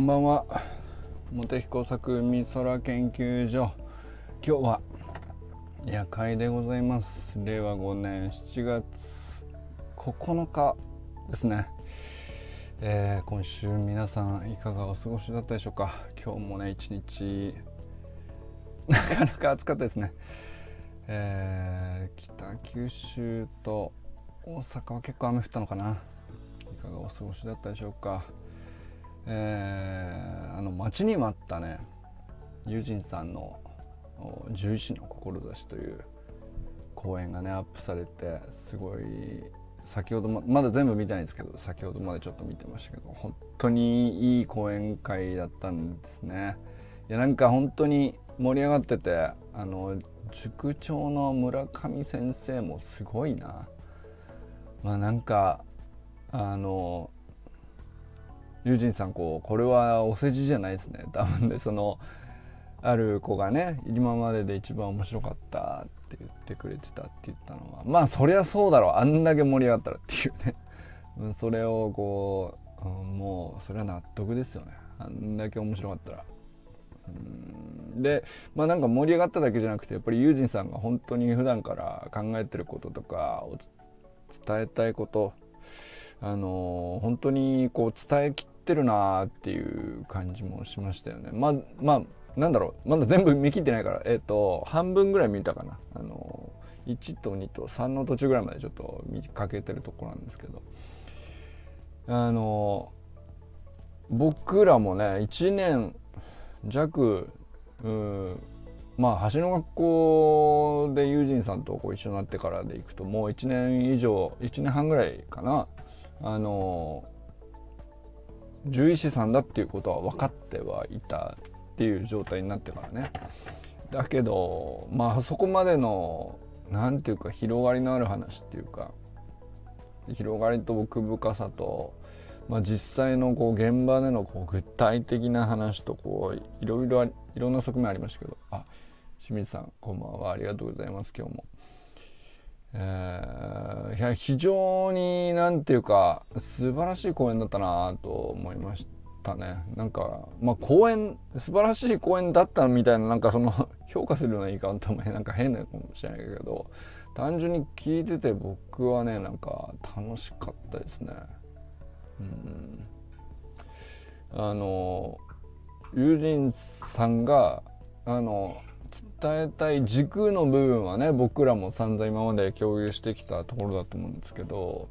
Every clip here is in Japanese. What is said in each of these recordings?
こんばんは。茂木工作美空研究所。今日は夜会でございます。令和5年7月9日ですね、えー、今週皆さんいかがお過ごしだったでしょうか。今日もね一日なかなか暑かったですね、えー、北九州と大阪は結構雨降ったのかな。いかがお過ごしだったでしょうか。えー、あの待ちに待ったねユジンさんの「獣医師の志」という講演がねアップされてすごい先ほどままだ全部見てないんですけど先ほどまでちょっと見てましたけど本当にいい講演会だったんですね。いやなんか本当に盛り上がっててあの塾長の村上先生もすごいな。まあなんかあの友人さんこうこれはお世辞じゃないですね。多分でそのある子がね今までで一番面白かったって言ってくれてたって言ったのはまあそりゃそうだろう。あんだけ盛り上がったらっていうね。それをこう、うん、もうそれは納得ですよね。あんだけ面白かったら。でまあなんか盛り上がっただけじゃなくてやっぱりユージンさんが本当に普段から考えてることとかを伝えたいことあの本当にこう伝えきってるなっていう感じもしましたよね。まあまあなんだろうまだ全部見切ってないからえっ、ー、と半分ぐらい見たかな。あの1と2と3の途中ぐらいまでちょっと見かけてるところなんですけどあの僕らもね1年弱うんまあ橋の学校で友人さんとこう一緒になってからでいくともう1年以上1年半ぐらいかなあの獣医師さんだっていうことは分かってはいたっていう状態になってからねだけどまあそこまでの何て言うか広がりのある話っていうか広がりと奥深さと、まあ、実際のこう現場でのこう具体的な話とこういろいろいろんな側面ありましたけどあ清水さんこんばんはありがとうございます今日も。えー、いや非常になんていうか素晴らしい公演だったなと思いましたね。なんかまあ公演素晴らしい公演だったみたいななんかその評価するような言い方も なんか変なのかもしれないけど単純に聞いてて僕はねなんか楽しかったですね。うん。あの友人さんがあの伝えたい軸の部分はね僕らも散々今まで共有してきたところだと思うんですけど、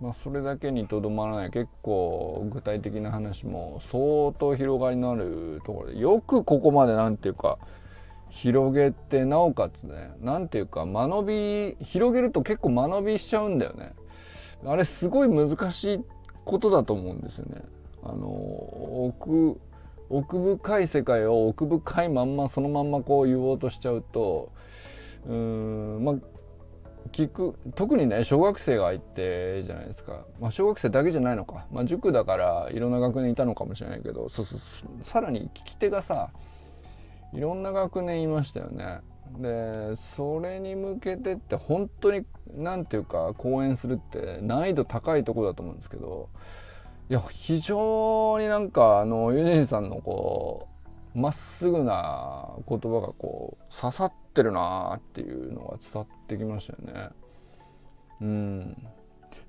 まあ、それだけにとどまらない結構具体的な話も相当広がりのあるところでよくここまで何て言うか広げてなおかつね何て言うか間延び広げると結構間延びしちゃうんだよね。あれすごい難しいことだと思うんですよね。あの奥奥深い世界を奥深いまんまそのまんまこう言おうとしちゃうとうんまあ聞く特にね小学生がいてじゃないですか、まあ、小学生だけじゃないのか、まあ、塾だからいろんな学年いたのかもしれないけどそうそうさらに聞き手がさいろんな学年いましたよね。でそれに向けてって本当に何ていうか講演するって難易度高いとこだと思うんですけどいや非常になんかあのユジンさんのこうまっすぐな言葉がこう刺さってるなっていうのが伝わってきましたよね。うん、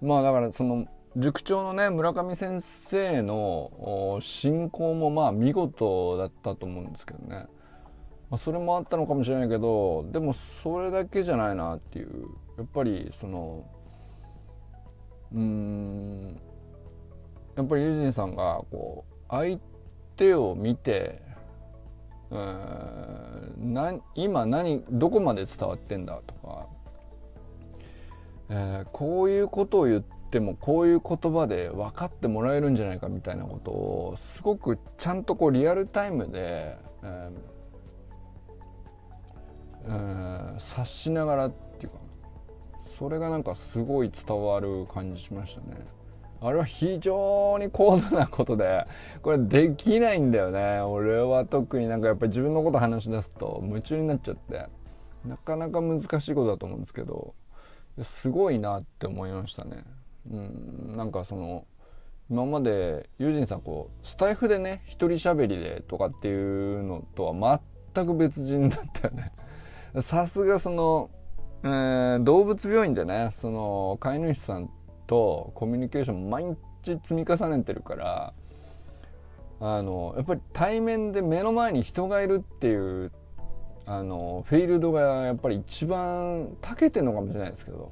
まあだからその塾長のね村上先生の進行もまあ見事だったと思うんですけどね、まあ、それもあったのかもしれないけどでもそれだけじゃないなっていう。やっぱりそのうん。やっぱりユージンさんがこう相手を見てうんな今何どこまで伝わってんだとか、えー、こういうことを言ってもこういう言葉で分かってもらえるんじゃないかみたいなことをすごくちゃんとこうリアルタイムで、えー、察しながらっていうかそれがなんかすごい伝わる感じしましたね。あれは非常に高度なことで、これできないんだよね。俺は特になんかやっぱり自分のこと話し出すと夢中になっちゃって、なかなか難しいことだと思うんですけど、すごいなって思いましたね。うん、なんかその、今までユージンさんこうスタイフでね一人喋りでとかっていうのとは全く別人だったよねさすがその、えー、動物病院でねその飼い主さんとコミュニケーション毎日積み重ねてるからあのやっぱり対面で目の前に人がいるっていうあのフィールドがやっぱり一番長けてるのかもしれないですけど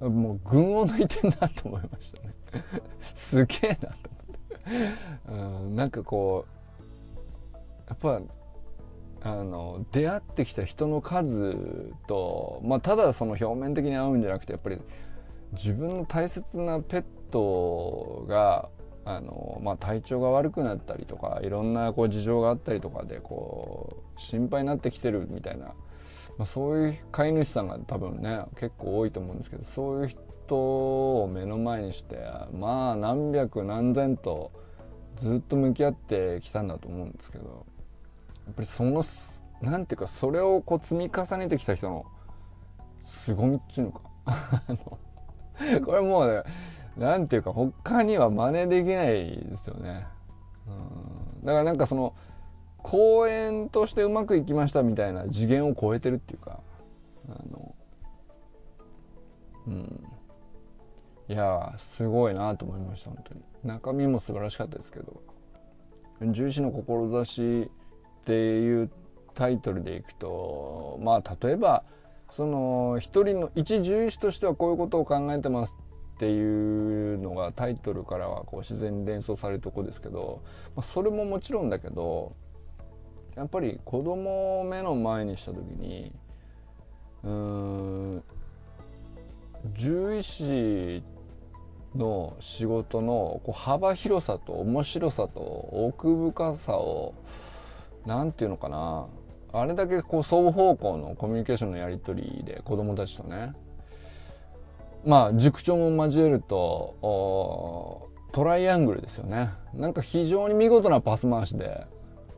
もう群を抜いてんなと思いましたね。すげえなと思って、うん、なんかこうやっぱあの出会ってきた人の数と、まあ、ただその表面的に会うんじゃなくてやっぱり自分の大切なペットがあの、まあ、体調が悪くなったりとかいろんなこう事情があったりとかでこう心配になってきてるみたいな、まあ、そういう飼い主さんが多分ね結構多いと思うんですけどそういう人を目の前にしてまあ何百何千とずっと向き合ってきたんだと思うんですけどやっぱりそのなんていうかそれをこう積み重ねてきた人の凄みっていうのか。これもうねなんていうか他には真似できないですよね。うん、だからなんかその公演としてうまくいきましたみたいな次元を超えてるっていうかあのうん。いやすごいなと思いました本当に。中身も素晴らしかったですけど「獣医師の志」っていうタイトルでいくとまあ例えばその一人の一獣医師としてはこういうことを考えてますっていうのがタイトルからはこう自然に連想されるとこですけど、まあ、それももちろんだけどやっぱり子供を目の前にした時にうん獣医師の仕事のこう幅広さと面白さと奥深さを何て言うのかなあれだけこう双方向のコミュニケーションのやり取りで子供たちとねまあ塾長も交えるとトライアングルですよね。なんか非常に見事なパス回しで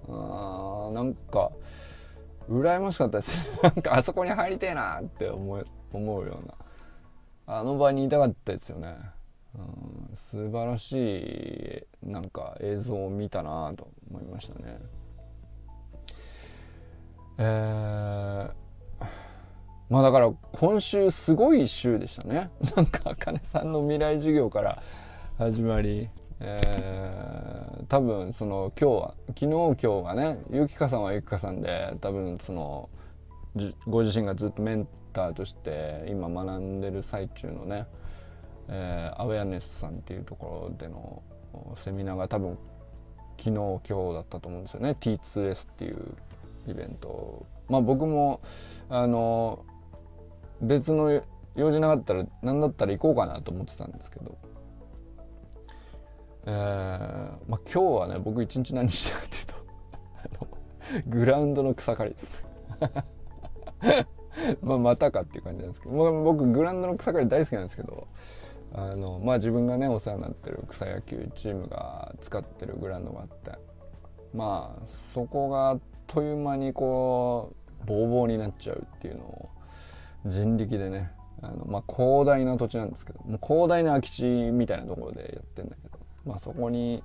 あなんか羨ましかったです。なんかあそこに入りてえなって思う思うようなあの場にいたかったですよね、うん、素晴らしいなんか映像を見たなと思いましたね。えーまあだから今週すごい週でしたね。なんか、あかねさんの未来授業から始まり、えー、多分その今日は、昨日今日がね、ゆきかさんはゆきかさんで、多分その、ご自身がずっとメンターとして今学んでる最中のね、えー、アウェアネスさんっていうところでのセミナーが多分昨日今日だったと思うんですよね T2S っていうイベント。まあ僕もあの別の用事なかったら何だったら行こうかなと思ってたんですけど、えー、まあ、今日はね僕一日何したかっていうと グラウンドの草刈りです。まあまたかっていう感じなんですけど。僕グラウンドの草刈り大好きなんですけどあのまあ自分がねお世話になってる草野球チームが使ってるグラウンドがあってまあそこがあっという間にこうボーボーになっちゃうっていうのを人力でねあの、まあ、広大な土地なんですけどもう広大な空き地みたいなところでやってんだけど、まあ、そこに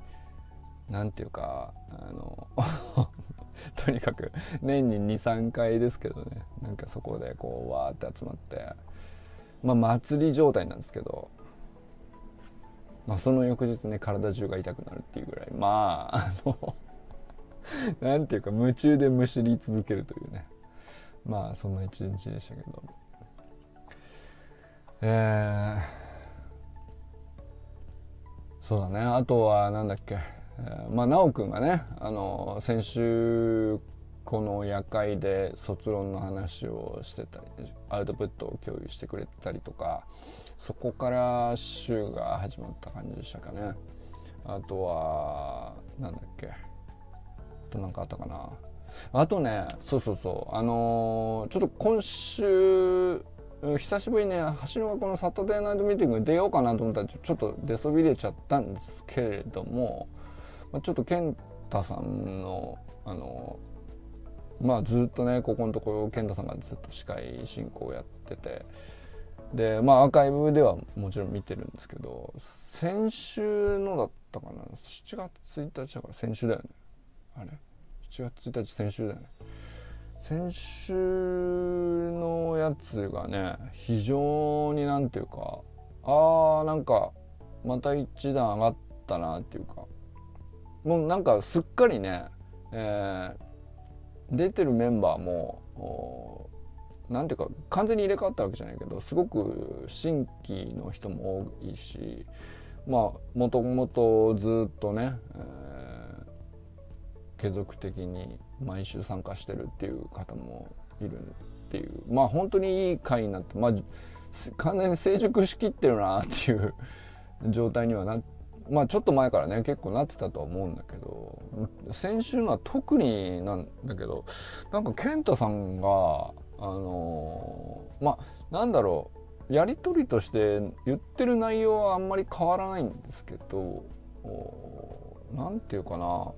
何て言うかあの とにかく年に23回ですけどねなんかそこでこうわーって集まってまあ祭り状態なんですけど、まあ、その翌日ね体中が痛くなるっていうぐらいまああの なんていうか夢中でむしり続けるというね。まあそんな一日でしたけど。えー、そうだね。あとはなんだっけ、えー、まあ奈くんがねあの先週この夜会で卒論の話をしてたりアウトプットを共有してくれたりとかそこから週が始まった感じでしたかね。あとはなんだっけ。と何かあったかな。あとねそうそうそう。あのー、ちょっと今週久しぶりにね橋の学校のサタデーナイトミーティングに出ようかなと思ったらちょっと出そびれちゃったんですけれども、まあ、ちょっと健太さんのあのまあずっとねここのところ健太さんがずっと司会進行をやっててでまあアーカイブではもちろん見てるんですけど先週のだったかな？7月1日だから先週だよね。あれ？7月1日先週だよね。先週のやつがね非常になんていうかあーなんかまた一段上がったなっていうか。もうなんかすっかりね、えー、出てるメンバーもなんていうか完全に入れ替わったわけじゃないけどすごく新規の人も多いしまあもともとずっとね、えー、継続的に毎週参加してるっていう方もいるっていう。まあ本当にいい回になってまあ完全に成熟しきってるなっていう状態にはなまあちょっと前からね結構なってたとは思うんだけど先週のは特になんだけどなんか健太さんがあのー、まあなんだろうやり取りとして言ってる内容はあんまり変わらないんですけど何て言うかな。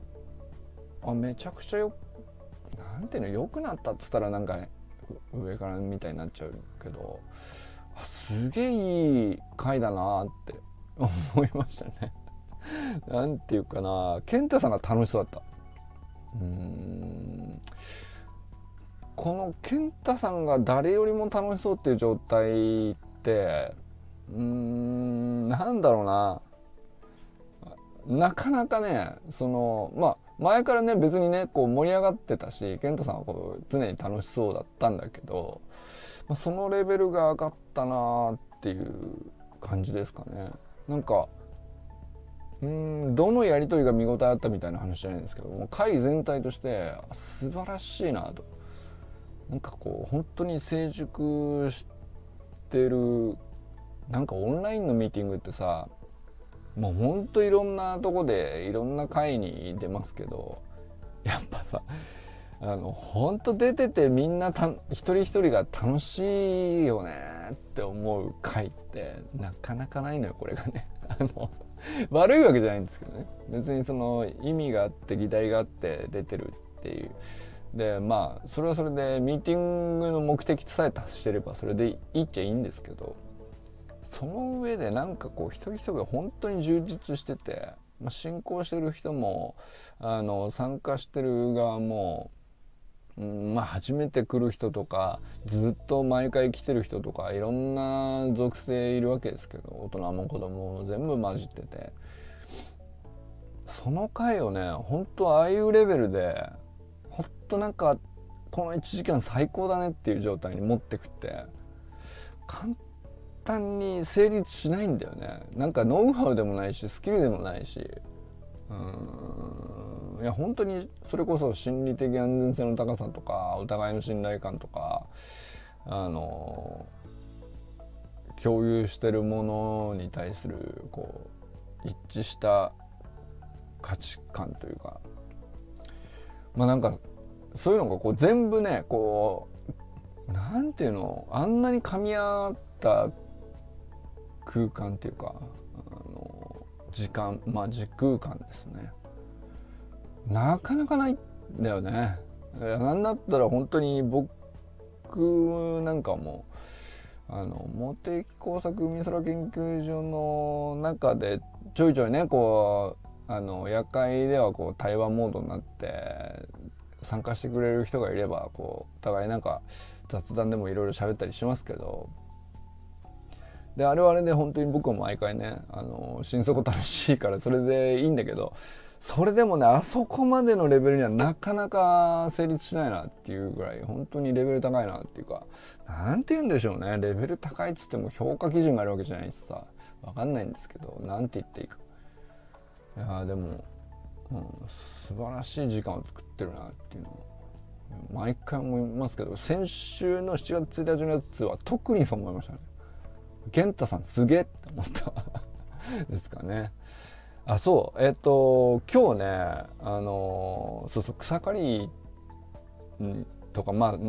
あめちゃくちゃよなんていうの良くなったっつったらなんか上からみたいになっちゃうけどあすげえいい回だなって思いましたね。なんていうかな健太さんが楽しそうだった。この健太さんが誰よりも楽しそうっていう状態ってうんなんだろうな。なかなかねそのまあ前からね別にねこう盛り上がってたし健太さんはこう常に楽しそうだったんだけど、まあ、そのレベルが上がったなっていう感じですかね。なんかうんどのやり取りが見応えあったみたいな話じゃないんですけども会全体として素晴らしいなとなんかこう本当に成熟してるなんかオンラインのミーティングってさもうほんといろんなとこでいろんな会に出ますけどやっぱさあのほんと出ててみんなた一人一人が楽しいよねって思う会ってなかなかないのよこれがね。あの悪いわけじゃないんですけどね別にその意味があって議題があって出てるっていうでまあそれはそれでミーティングの目的さえ達してればそれでいいっちゃいいんですけどその上でなんかこう一人一人が本当に充実してて、まあ、進行してる人もあの参加してる側も、うん、まあ初めて来る人とかずっと毎回来てる人とかいろんな属性いるわけですけど大人も子供も全部混じってて。その回をね本当ああいうレベルでほんとなんかこの1時間最高だねっていう状態に持ってくって簡単に成立しないんだよね。なんかノウハウでもないしスキルでもないし。うん。いや本当にそれこそ心理的安全性の高さとかお互いの信頼感とかあの共有してるものに対するこう一致した価値観というか。まあなんかそういうのがこう全部ねこうなんていうのあんなに噛み合った空間っていうかあの時間まあ時空間ですね。なかなかないんだよね。なんだったら本当に僕なんかもあの茂木工作海空研究所の中でちょいちょいねこうあの夜会ではこう対話モードになって参加してくれる人がいればこうお互いなんか雑談でもいろいろ喋ったりしますけどであれはあれで本当に僕も毎回ねあの心底楽しいからそれでいいんだけどそれでもねあそこまでのレベルにはなかなか成立しないなっていうぐらい本当にレベル高いなっていうか何て言うんでしょうね。レベル高いっつっても評価基準があるわけじゃないしさ。分かんないんですけど何て言っていいか。いやでも、うん、素晴らしい時間を作ってるなっていうのを毎回思いますけど先週の7月1日のやつは特にそう思いましたね。健太さんすげえって思った ですかね。あ、そう、えっ、ー、と、今日ね、あの、そうそう、草刈りとか、まあ、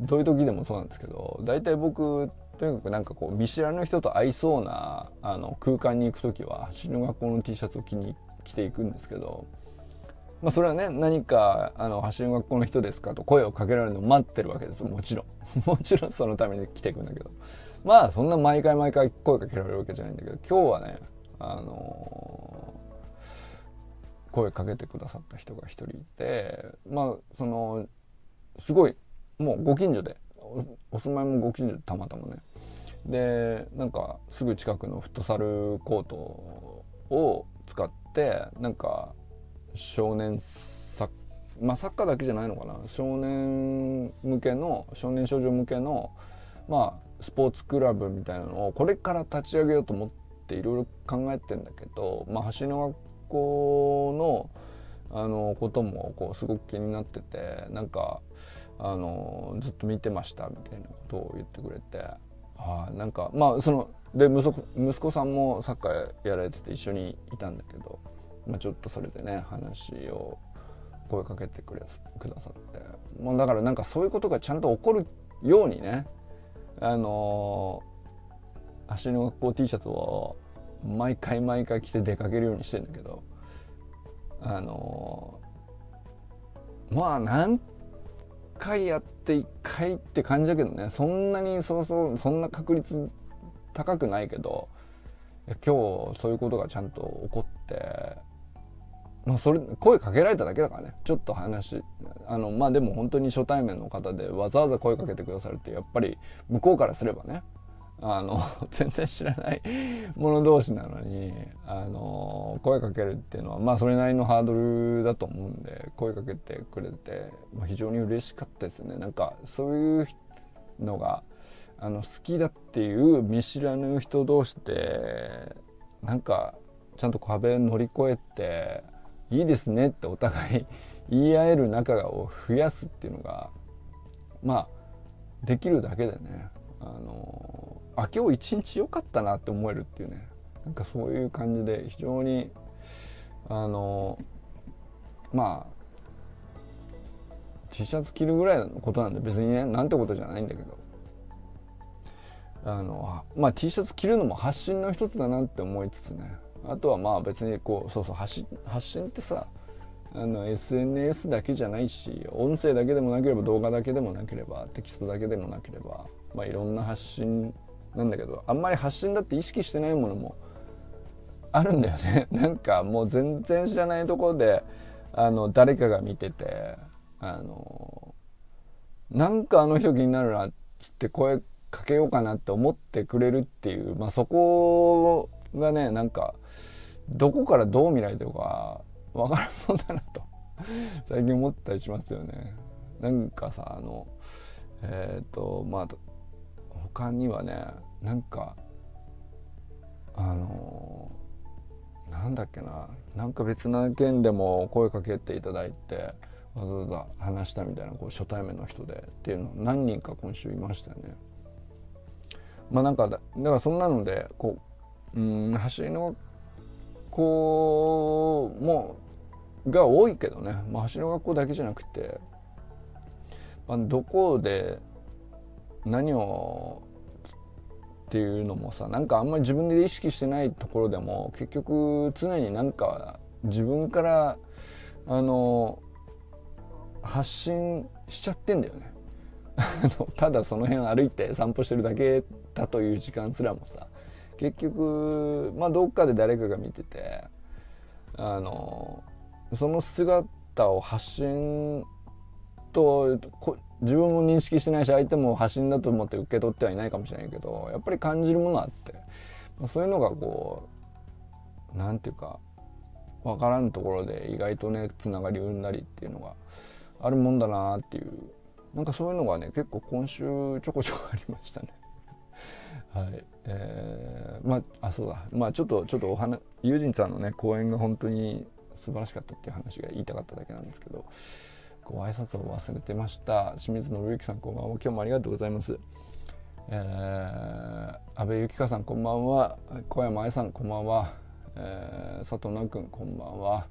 どういう時でもそうなんですけど、大体僕、とにかくなんかこう、見知らぬ人と合いそうなあの空間に行く時は、走る学校の T シャツを着に着ていくんですけど、まあ、それはね、何か、あの、走る学校の人ですかと声をかけられるのを待ってるわけです。もちろん。もちろんそのために来ていくんだけど。まあそんな毎回毎回声かけられるわけじゃないんだけど今日はねあのー、声かけてくださった人が一人いてまあそのすごいもうご近所でお住まいもご近所でたまたまね。でなんかすぐ近くのフットサルコートを使ってなんか少年サッまあサッカーだけじゃないのかな。少年向けの少年少女向けのまあスポーツクラブみたいなのをこれから立ち上げようと思っていろいろ考えてんだけど、まあ、橋の学校のあのこともこうすごく気になっててなんかあのずっと見てましたみたいなことを言ってくれてあなんかまあそので息子息子さんもサッカーやられてて一緒にいたんだけど、まあ、ちょっとそれでね話を声かけてくれくださって。もうだからなんかそういうことがちゃんと起こるようにねあのー、足の学校 T シャツを毎回毎回着て出かけるようにしてんだけどあのー、まあ何回やって1回って感じだけどねそんなにそうそうそんな確率高くないけど今日そういうことがちゃんと起こってまあそれ声かけられただけだからね。ちょっと話あのまあでも本当に初対面の方でわざわざ声かけてくださるってやっぱり向こうからすればねあの 全然知らない者同士なのにあの声かけるっていうのはまあそれなりのハードルだと思うんで声かけてくれて、まあ、非常に嬉しかったですね。なんかそういうのがあの好きだっていう見知らぬ人同士でなんかちゃんと壁乗り越えていいですねってお互い 言い合える仲を増やすっていうのがまあできるだけでねあのあ今日一日良かったなって思えるっていうねなんかそういう感じで非常にあのまあ T シャツ着るぐらいのことなんで別にねなんてことじゃないんだけどあのまあ T シャツ着るのも発信の一つだなって思いつつねあとはまあ別にこうそうそう発信ってさあの SNS だけじゃないし音声だけでもなければ動画だけでもなければテキストだけでもなければ、まあ、いろんな発信なんだけどあんまり発信だって意識してないものもあるんだよね。なんかもう全然知らないところであの誰かが見ててあのなんかあの人気になるなっつって声かけようかなって思ってくれるっていう、まあ、そこがねなんかどこからどう見られてるか分からんもんだなと 最近思ったりしますよね。なんかさあのえっ、ー、とまあ他にはねなんかあのなんだっけななんか別な件でも声かけていただいてわざわざ話したみたいなこう初対面の人でっていうの何人か今週いましたよね。まあなんかだからそんなのでこううん走りの校もが多いけどね、まあ、橋の学校だけじゃなくて、まあ、どこで何をっていうのもさなんかあんまり自分で意識してないところでも結局常になんか自分からあの発信しちゃってんだよね。ただその辺歩いて散歩してるだけだという時間すらもさ結局まあどっかで誰かが見ててあのその姿を発信と自分も認識してないし相手も発信だと思って受け取ってはいないかもしれないけどやっぱり感じるものあって、まあ、そういうのがこう何て言うか分からんところで意外とねつながり生んだりっていうのがあるもんだなっていうなんかそういうのがね結構今週ちょこちょこありましたね。はい。えー、まああそうだ。まあちょっとちょっとお話ユージンさんのね講演が本当に素晴らしかったっていう話が言いたかっただけなんですけどご挨拶を忘れてました。清水信之さんこんばんは。今日もありがとうございます、えー、安倍由紀香さんこんばんは。小山愛さんこんばんは、えー、佐藤南君こんばんは。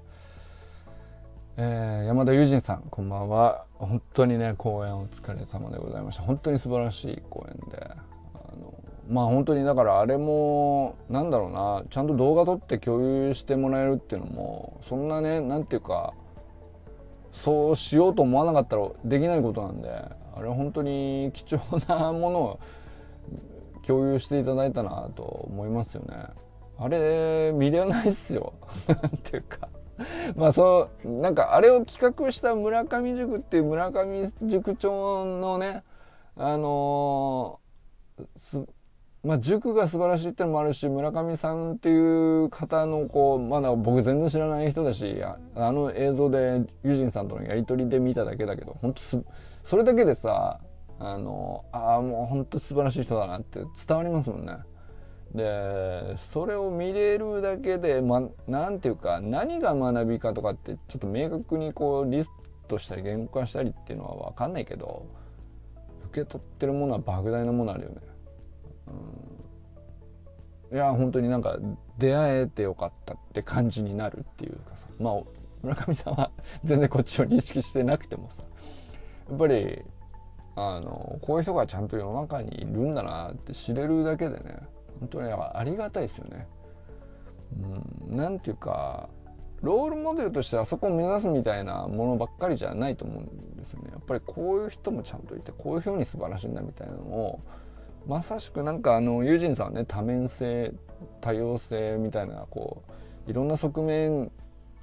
えー、山田友人さんこんばんは。本当にね講演お疲れ様でございました。本当に素晴らしい講演で。まあ本当にだからあれもなんだろうなちゃんと動画撮って共有してもらえるっていうのもそんなねなんていうかそうしようと思わなかったらできないことなんであれ本当に貴重なものを共有していただいたなと思いますよね。あれ見れないっすよ。っていうか。まあそうなんかあれを企画した村上塾っていう村上塾長のねあのー、まあ、塾が素晴らしいってのもあるし村上さんっていう方のこうまだ僕全然知らない人だしあの映像でユジンさんとのやり取りで見ただけだけど本当すそれだけでさあのああもう本当素晴らしい人だなって伝わりますもんね。でそれを見れるだけでまなんていうか何が学びかとかってちょっと明確にこうリストしたり言語化したりっていうのは分かんないけど受け取ってるものは莫大なものあるよね。いや本当になんか出会えてよかったって感じになるっていうかさまあ村上さんは 全然こっちを認識してなくてもさやっぱりあのこういう人がちゃんと世の中にいるんだなって知れるだけでね本当にありがたいですよね。うん、なんていうかロールモデルとしてあそこを目指すみたいなものばっかりじゃないと思うんですよね。やっぱりこういう人もちゃんといてこういうふうに素晴らしいんだみたいなのをまさしくなんかあのユージンさんね多面性多様性みたいなこういろんな側面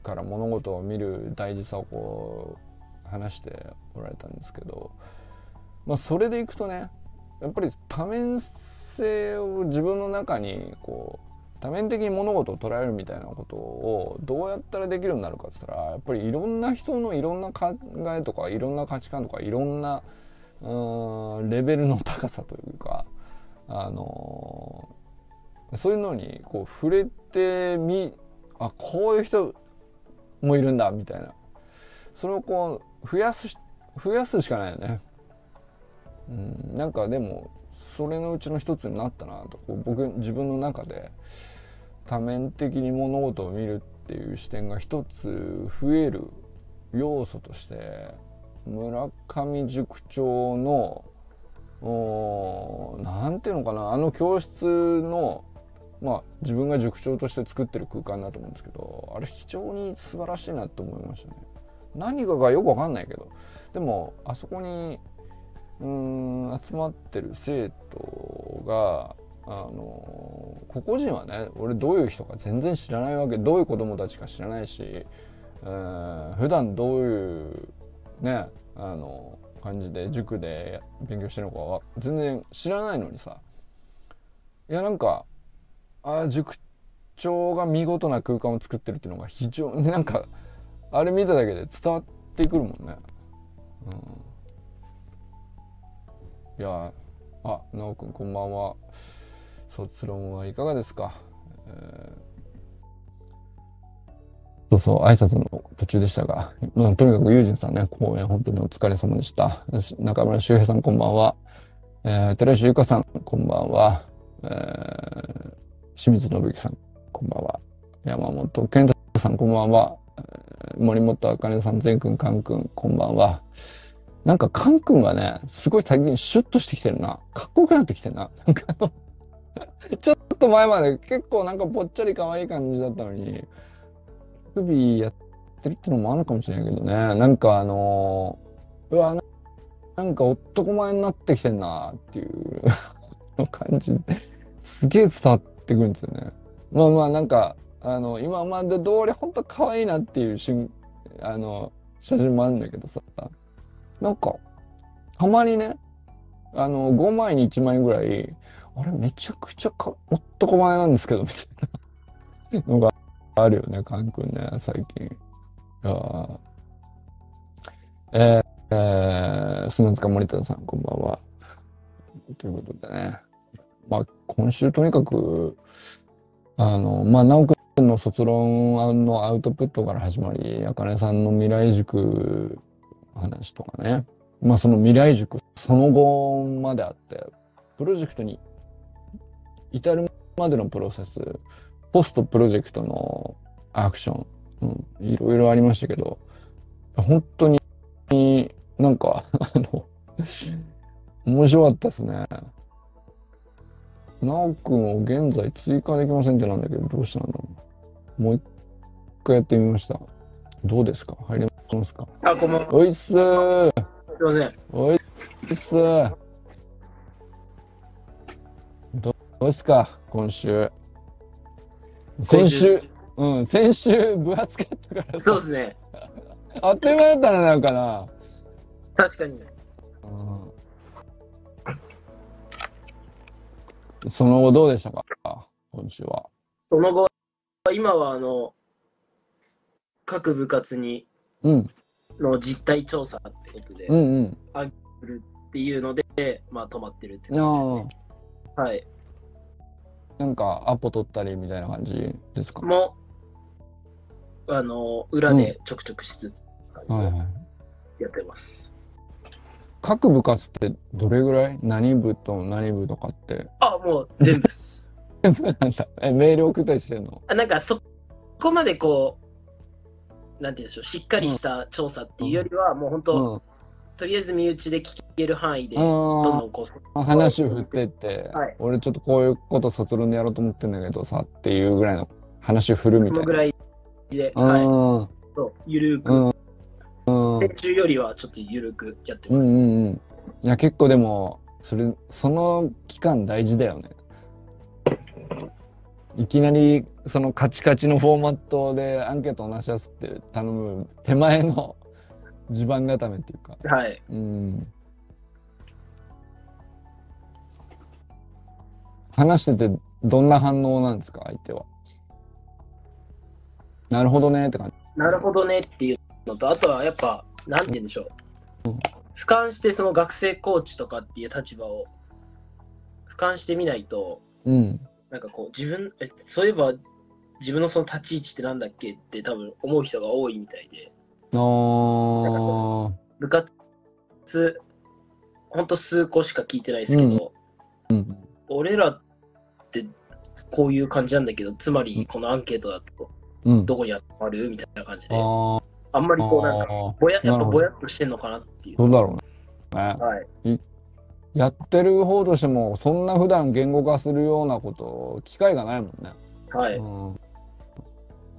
から物事を見る大事さをこう話しておられたんですけど、まあ、それでいくとねやっぱり多面性を自分の中にこう多面的に物事を捉えるみたいなことをどうやったらできるようになるかっつったらやっぱりいろんな人のいろんな考えとかいろんな価値観とかいろんなレベルの高さというかあのー、そういうのにこう触れてみあこういう人もいるんだみたいなそれをこう増やす増やすしかないよね。うん、なんかでもそれのうちの一つになったなとこう僕自分の中で多面的に物事を見るっていう視点が一つ増える要素として村上塾長の何ていうのかなあの教室のまあ自分が塾長として作ってる空間だと思うんですけどあれ非常に素晴らしいなと思いましたね。何かがよくわかんないけどでもあそこにうん集まってる生徒があの個々人はね俺どういう人か全然知らないわけどういう子供たちか知らないし、えー、普段どういうねあの感じで塾で勉強してるのかは全然知らないのにさ。いやなんかあ塾長が見事な空間を作ってるっていうのが非常に なんかあれ見ただけで伝わってくるもんね。うん。いやあなおくんこんばんは。卒論はいかがですか、えー、そうそう挨拶の途中でしたが、まあ、とにかくユージンさんね講演本当にお疲れ様でした。中村修平さんこんばんは、えー、寺石由香さんこんばんは、えー、清水信之さんこんばんは。山本健太さんこんばんは、えー、森本茜さん全くんかんくんこんばんは。なんか、カン君がね、すごい最近シュッとしてきてるな。かっこよくなってきてるな。なんかあの ちょっと前まで結構なんかぽっちゃり可愛い感じだったのに、首やってるってのもあるかもしれないけどね。なんかあのー、うわ、なんか男前になってきてんなっていう の感じすげえ伝わってくるんですよね。まあまあなんか、あの、今まで通り本当可愛いなっていう瞬、あの、写真もあるんだけどさ、なんか、たまにね、あの、5枚に1枚ぐらい、あれ、めちゃくちゃか男前なんですけど、みたいなのがあるよね、カン君ね、最近。いやえー、えー、砂塚森田さん、こんばんは。ということでね、まあ、今週とにかく、あの、まあ、直くんの卒論のアウトプットから始まり、あかねさんの未来塾話とかね。まあその未来塾その後まであって、プロジェクトに至るまでのプロセス、ポストプロジェクトのアクション、うん、いろいろありましたけど、本当になんか、あの、面白かったですね。なおくんを現在追加できませんってなんだけど、どうしたんだろう。もう一回やってみました。どうですか？入れますか？あ、こんばんは。おいっすー。すいません。おいっすー。どうですか？今週。先週、うん、先週分厚かったからさそうですね。あっという間だったな、なんかな。確かに。うん、その後どうでしたか？今週は。その後、今はあの、各部活にうん、の実態調査ってことで、うん、うん。っていうので、まあ止まってるって感じですね。はい。なんかアポ取ったりみたいな感じですか、もう、あの、裏でちょくちょくしつつ、はいはい。やってます。各部活ってどれぐらい？何部と何部とかって？あ、もう全部です。なんだえ、メール送ったりしてんの？あなんかそこまでこう、なんて言うんでしょう、しっかりした調査っていうよりは、もう本当、うん。とりあえず身内で聞ける範囲で、どんどあんこう、あ、話を振ってって、はい俺ちょっとこういうこと卒論でやろうと思ってんだけどさっていうぐらいの話を振るみたいな。ぐらいで、うはい、ん。そうゆるく、うん。うん。うん編集よりはちょっとゆるくやってます。うんうん。いや、結構でも、それ、その期間大事だよね。いきなり、そのカチカチのフォーマットでアンケートをなし出すって頼む手前の地盤固めっていうか。はい。うん。話しててどんな反応なんですか、相手は？なるほどねって感じ。なるほどねっていうのと、あとはやっぱ、なんて言うんでしょう。俯瞰してその学生コーチとかっていう立場を俯瞰してみないと、うん。なんかこう自分、えそういえば自分のその立ち位置ってなんだっけって多分思う人が多いみたいで、あー。部活、ほんと数個しか聞いてないですけど、うん。俺らってこういう感じなんだけど、つまりこのアンケートだとうん。どこに集まるみたいな感じで、あんまりこうなんか、ぼや、やっぱぼやっとしてんのかなっていう。そうだろうね。はい。やってる方としても、そんな普段言語化するようなこと、機会がないもんね。はい。うん、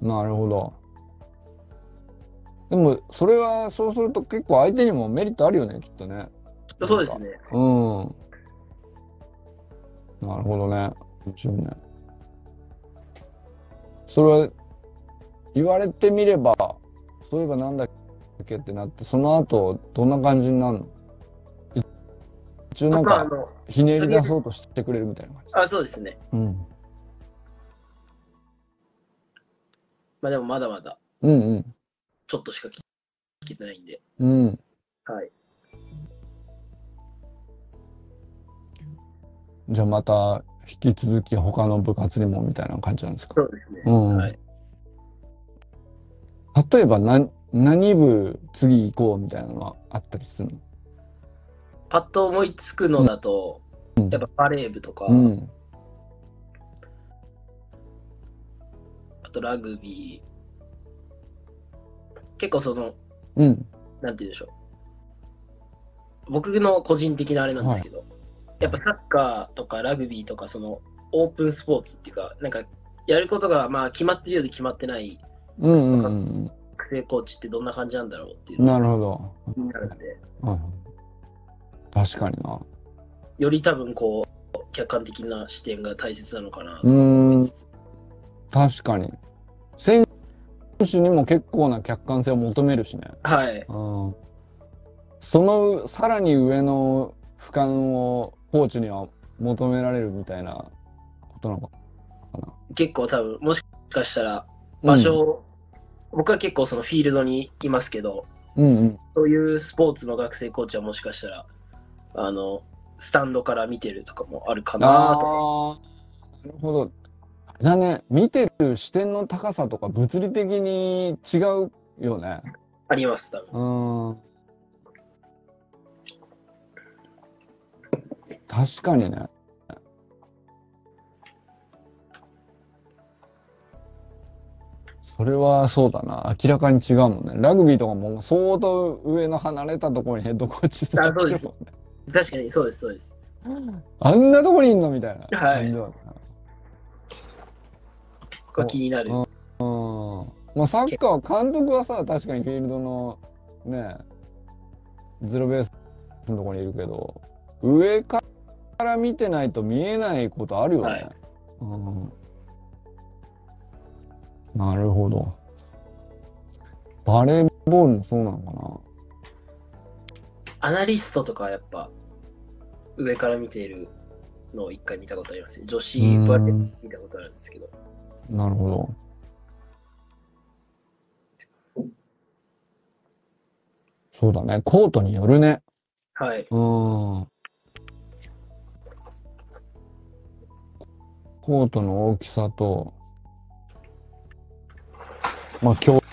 なるほど。でも、それは、そうすると結構相手にもメリットあるよね、きっとね。きっとそうですね。うん。なるほどね。面白いね。それは、言われてみれば、そういえばなんだっけってなって、その後、どんな感じになるの？一応なんか、ひねり出そうとしてくれるみたいな感じ。あ、そうですね。うん。まあでもまだまだうんうん。ちょっとしか聞聞いてないんで。うん。はい。じゃあまた、引き続き他の部活にもみたいな感じなんですか？そうですね。うん。はい。例えば何、何部次行こうみたいなのはあったりするの？パッと思いつくのだと、やっぱバレー部とか、うん。あとラグビー。結構その、うん。なんて言うんでしょう。僕の個人的なあれなんですけど、やっぱサッカーとかラグビーとか、そのオープンスポーツっていうか、なんかやることがまあ決まってるようで決まってないうんうんうん学生コーチってどんな感じなんだろうっていうなるほど。気になるんで、はい確かにな。より多分こう、客観的な視点が大切なのかなとうーん思いつつ。確かに。選手にも結構な客観性を求めるしね。はい。うん。そのさらに上の俯瞰をコーチには求められるみたいなことなのか結構多分、もしかしたら場所を、僕は結構そのフィールドにいますけど、うんうん。そういうスポーツの学生コーチはもしかしたら、あの、スタンドから見てるとかもあるかなと。なるほど。だね、見てる視点の高さとか物理的に違うよね。あります、多分。うん。確かにね。それはそうだな。明らかに違うもんね。ラグビーとかも相当上の離れたところにヘッドコーチ座ってるもんね。確かにそうです、そうです。あんなとこにいんのみたいなはい感じだな。そこは気になる。うんまあ、サッカーは監督はさ確かにフィールドのねゼロベースのところにいるけど上かから見てないと見えないことあるよね。はいうん、なるほど。バレーボールもそうなのかな。アナリストとかはやっぱ上から見ているのを一回見たことありますね。女子バレー見たことあるんですけど。なるほど。そうだね。コートによるね。はい。うん。コートの大きさと、まあ、競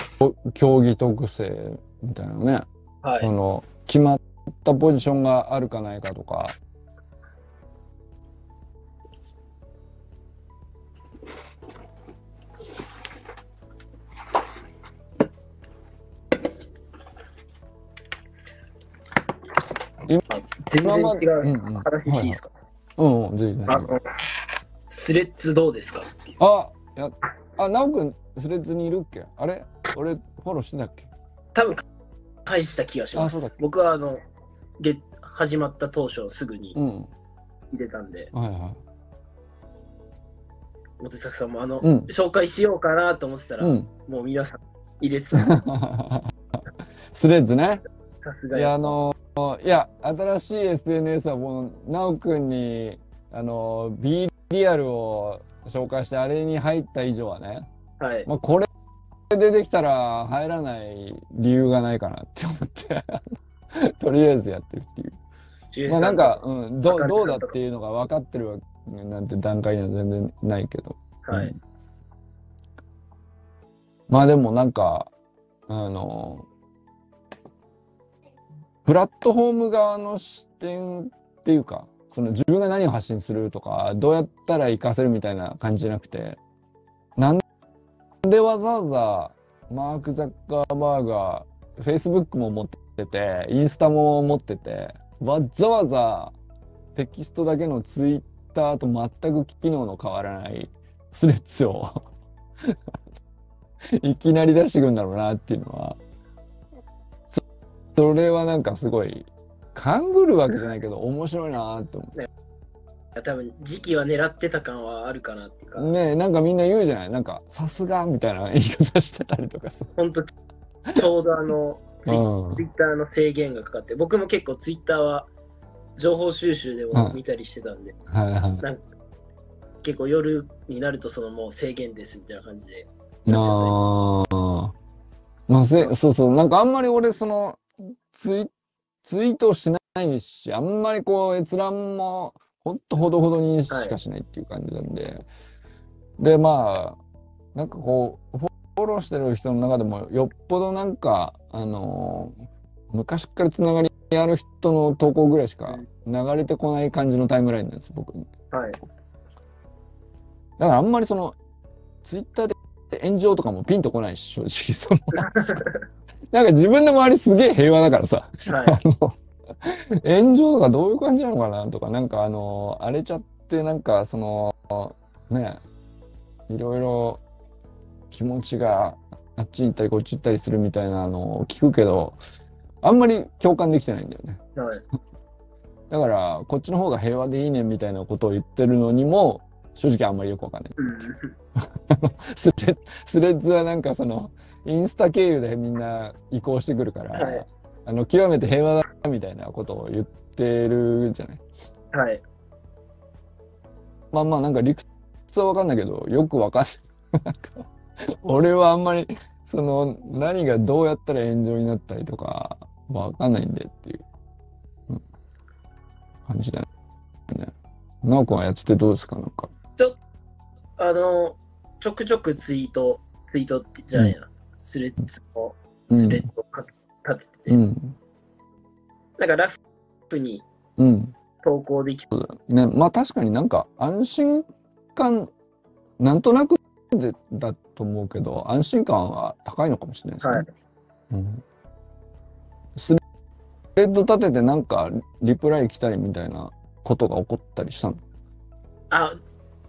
競技特性みたいなね。はい。その、決まったポジションがあるかないかとか。全然違ううんうん。話していいですか、うんうん、ぜひぜひあのスレッズどうですか？っていう。あ、や、あ、なおくん、スレッズにいるっけ？あれ？俺、フォローしてたっけ？多分返した気がしますあそうだっ。僕はあの、げ始まった当初すぐにうん。入れたんで、はいはモテサクさんもあの、うん紹介しようかなと思ってたい。ら、うん。もう皆さん入れてた。スレッズね。さすがいや、あや。の、いや、新しい SNS はもう、なおくんに、あの、B リアルを紹介して、あれに入った以上はね、はい。まあ、これ出てきたら入らない理由がないかなって思って、とりあえずやってるっていう。13まあなんか、うん、どどうだっていうのが分かってるわなんて段階には全然ないけど。はい。うんまあでもなんか、あの、プラットフォーム側の視点っていうか、その自分が何を発信するとか、どうやったら活かせるみたいな感じじゃなくて、なんでわざわざマーク・ザッカーバーガー、Facebook も持ってて、インスタも持ってて、わざわざテキストだけのツイッターと全く機能の変わらないスレッズを いきなり出してくるんだろうなっていうのは、それはなんかすごい、勘ぐるわけじゃないけど面白いなって思多分時期は狙ってた感はあるかなっていうか、う。ねえなんかみんな言うじゃない？なんか、さすがみたいな言い方してたりとかさ。本当ちょうどあの、うんツイッターの制限がかかって、僕も結構ツイッターは情報収集でも見たりしてたんで、はいはい。結構夜になるとそのもう制限ですみたいな感じで。なあ。まあせ、そうそう。なんかあんまり俺、その、ツイ、ツイートをしないし、あんまりこう、閲覧も、ほんとほどほどにしかしないっていう感じなんで。で、まあ、なんかこう、フォローしてる人の中でも、よっぽどなんか、あのー昔っからつながりある人の投稿ぐらいしか流れてこない感じのタイムラインなんです、僕。はい。だからあんまりその、ツイッターで炎上とかもピンとこないし、正直。そのな んか自分の周りすげえ平和だからさ、はい。あの、炎上とかどういう感じなのかなとか、なんかあの、荒れちゃって、なんかその、ね、いろいろ気持ちがあっち行ったりこっち行ったりするみたいなのを聞くけど、あんまり共感できてないんだよね。はい。だから、こっちの方が平和でいいねみたいなことを言ってるのにも、正直あんまりよくわかんない。うん スレッズはなんかそのインスタ経由でみんな移行してくるから、はいあの極めて平和だみたいなことを言ってるじゃない？はい。まあまあなんか理屈はわかんないけどよくわかんない。俺はあんまりその何がどうやったら炎上になったりとかわかんないんでっていう、うん感じだね。なおくんはやっててどうですか？なんか。あの、ちょくちょくツイート、ツイートってじゃないな、スレッズを、うんスレッズをか立ててて、うん。なんかラフにうん。投稿できね、まあ確かになんか安心感、なんとなくでだと思うけど、安心感は高いのかもしれないですね。はい。うん、スレッド立ててなんかリプライ来たりみたいなことが起こったりしたの？あ、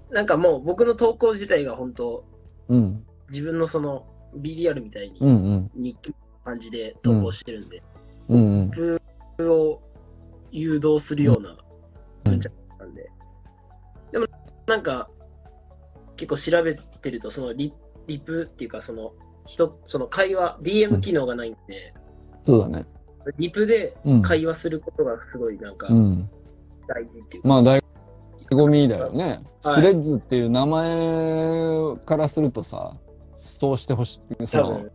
なんかもう僕の投稿自体が本当、うん。自分のその B リアルみたいにうんうん。日記の感じで投稿してるんで、うんうん。を誘導するような文章なんなんか、結構調べてると、そのリリプっていうか、その人、その会話、DM 機能がないんで、そうだね。リプでうん。会話することがすごいなんかうん。大事っていうか、まあ、醍醐味だよね。はいスレッズっていう名前からするとさ、そうしてほしい。そ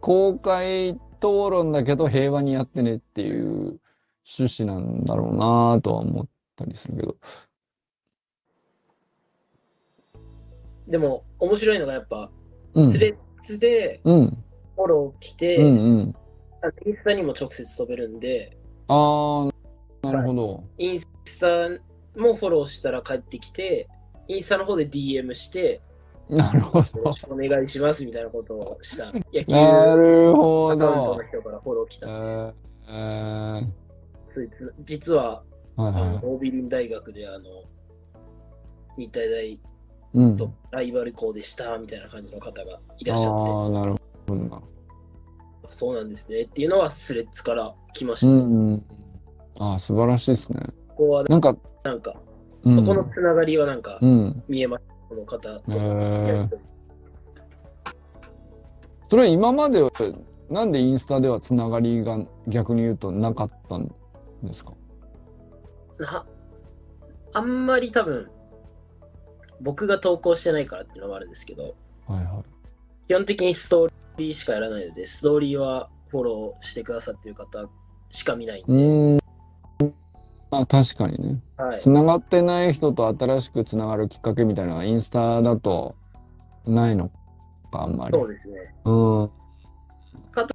公開討論だけど平和にやってねっていう趣旨なんだろうなとは思ったりするけど。でも面白いのがやっぱ、うん。スレッズでうん。フォロー来て、うんうん。あインスタにも直接飛べるんで、あー、なるほど。インスタもフォローしたら帰ってきて、インスタの方で DM して、なるほよろど。しくお願いしますみたいなことをした。野球なるアほどの。人からフォロー来えたんえー、実は、はいあのはい。オービリン大学であの日体大うん。とライバル校でしたみたいな感じの方がいあらっしゃって、ー、なるほどな。そうなんですねっていうのはスレッズから来ました。うこんうん。あー、素晴らしいですね。こはなんか、なんか、うん。そこのつながりはなんかうん。見えます、この方と。へー。それ今までは、なんでインスタではつながりが逆に言うとなかったんですか？なあんまり多分、僕が投稿してないからっていうのもあるんですけど、はいはい。基本的にストーリーしかやらないので、ストーリーはフォローしてくださってる方しか見ないんうで、あ確かにね。はいつ。ながってない人と新しくつながるきっかけみたいなのがインスタだとないのか、あんまり。そうですね。うん。か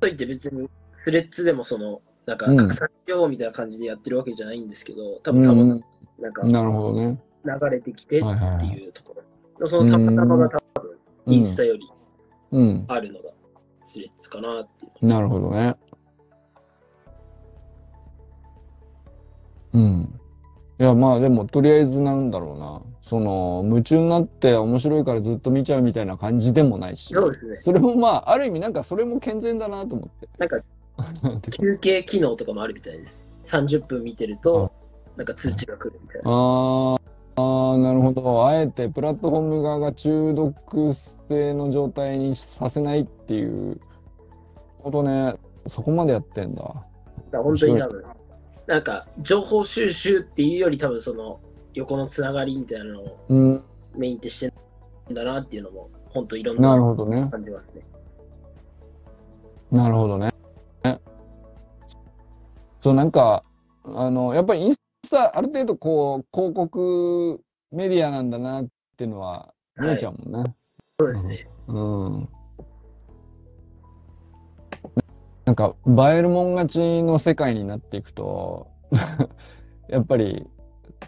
といって別にスレッズでもその、なんかうん拡散しようみたいな感じでやってるわけじゃないんですけど、多う分たまん、なんかなるほどね。流れてきてってはいはいはい。いうところ。そのたまたまが多分インスタよりうん。あるのがスレッズかなっていう。なるほどね。うん。いや、まあでも、とりあえずなんだろうな。その、夢中になって面白いからずっと見ちゃうみたいな感じでもないし。そうですね。それもまあ、ある意味なんかそれも健全だなと思って。なんか 休憩機能とかもあるみたいです。30分見てると、なんか通知が来るみたいな。あーあー、なるほど。あえてプラットフォーム側が中毒性の状態にさせないっていうことね。そこまでやってんだ。だ本当に多分、なんか情報収集っていうより多分その横のつながりみたいなのをうん、メインってしてんだなっていうのも、本当いろんな。感じますね。なるほどね。ねそう、なんか、あの、やっぱりインスタ、ある程度こう、広告メディアなんだなっていうのは見えちゃうもんね。そうですね。うん。なんか、映えるもん勝ちの世界になっていくと、やっぱり、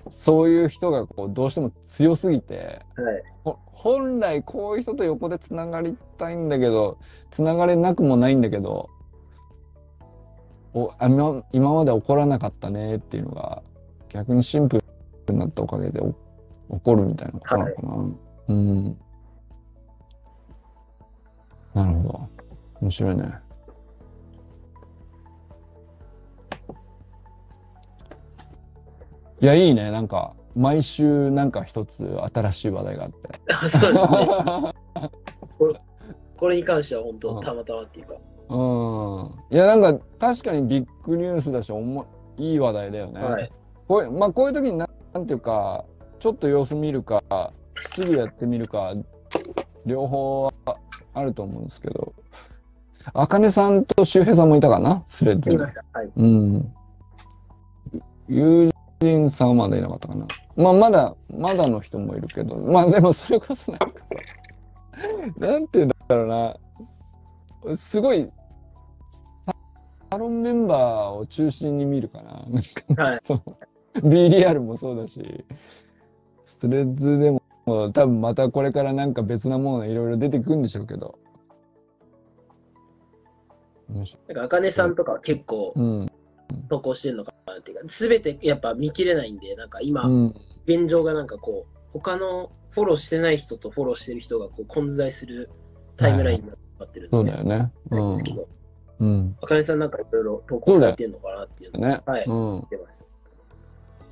そういう人がこう、どうしても強すぎて、はい。ほ本来こういう人と横でつながりたいんだけど、つながれなくもないんだけど、おあ今今まで起こらなかったねっていうのが、逆にシンプルになったおかげでお起こるみたいなことなのかな。うん。なるほど。面白いね。いや、いいね。なんか、毎週なんか一つ新しい話題があって。あ そうですね。これに関しては本当たまたまっていうか。うん。いや、なんか、確かにビッグニュースだし、おもいい話題だよね。はい。こういうまあ、こういう時にな、なんていうか、ちょっと様子見るか、すぐやってみるか、両方はあると思うんですけど、あかねさんと周平さんもいたかな？スレッズに。はい。うん。友人さんはまだいなかったかな。まあ、まだ、まだの人もいるけど、まあでもそれこそなんかさ、なんて言うんだろうな、すごい、ササロンメンバーを中心に見るかな。なんかはい。B リアルもそうだし、スレッズでも多分またこれからなんか別なものがいろいろ出てくるんでしょうけど。なんか、あかねさんとかは結構うん。投稿してるのかなっていうか、すべてやっぱ見切れないんで、なんか今、うん。現状がなんかこう、他のフォローしてない人とフォローしてる人がこう混在するタイムラインになってるんで、そうだよね。うん。あかねさんなんかいろいろ投稿されてるのかなっていうのね。はいうん。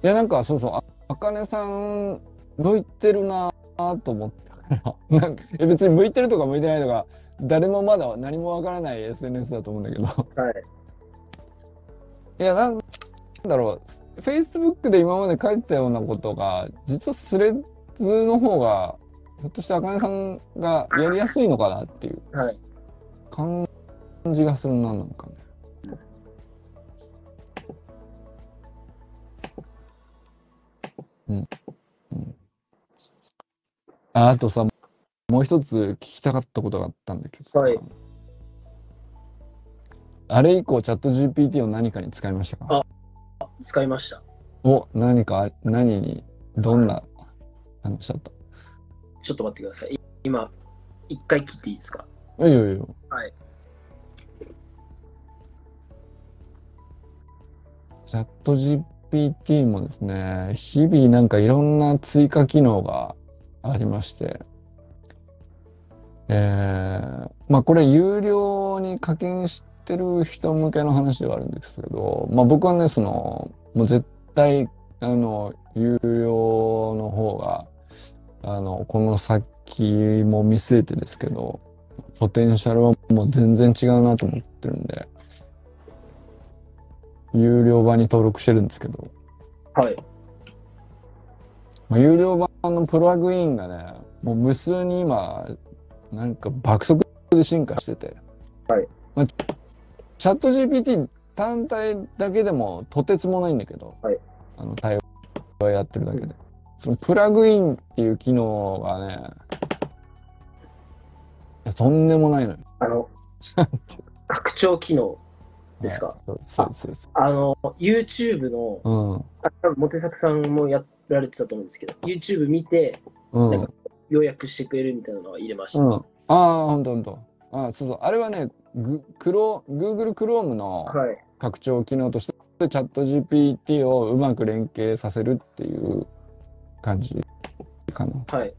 いや、なんかそうそう、ああかねさん向いてるなと思ったから なんかえ別に向いてるとか向いてないとか誰もまだ何もわからない SNS だと思うんだけどはい。いやなんだろう Facebook で今まで書いてたようなことが実はスレッズの方がひょっとしてあかねさんがやりやすいのかなっていうはい。感じがするななんかね。うん。うん。ああとさ、もう一つ聞きたかったことがあったんだけどさ。はいあれ以降、チャット GPT を何かに使いましたか？使いました。お、何か、何に、どんな話だった？ちょっと待ってください。今、一回切っていいですか？いいよいいよ。はい。チャット GPT もですね、日々なんかいろんな追加機能がありまして、えー、まあこれ有料に課金してる人向けの話ではあるんですけど、まあ僕はね、その、もう絶対、あの、有料の方が、あの、この先も見据えてですけど、ポテンシャルはもう全然違うなと思ってるんで、有料版に登録してるんですけど、はい。まあ、有料版のプラグインがね、もう無数に今、なんか爆速で進化してて、はい。まあ、チャット GPT 単体だけでもとてつもないんだけど、はいあの対話やってるだけで。そのプラグインっていう機能がね、いやとんでもないのよ。あの、拡張機能ですか、そうそうそうそあの、YouTube の、う。うん。あ多分モテサクさんもやられてたと思うんですけど、YouTube 見て、うん。なんか要約してくれるみたいなのは入れました。うん。ああ、ほんとほんと。ああ、そうそう。あれはね、グクロ Google Chrome のはい。拡張機能として、チャット GPT をうまく連携させるっていう感じかな。はい。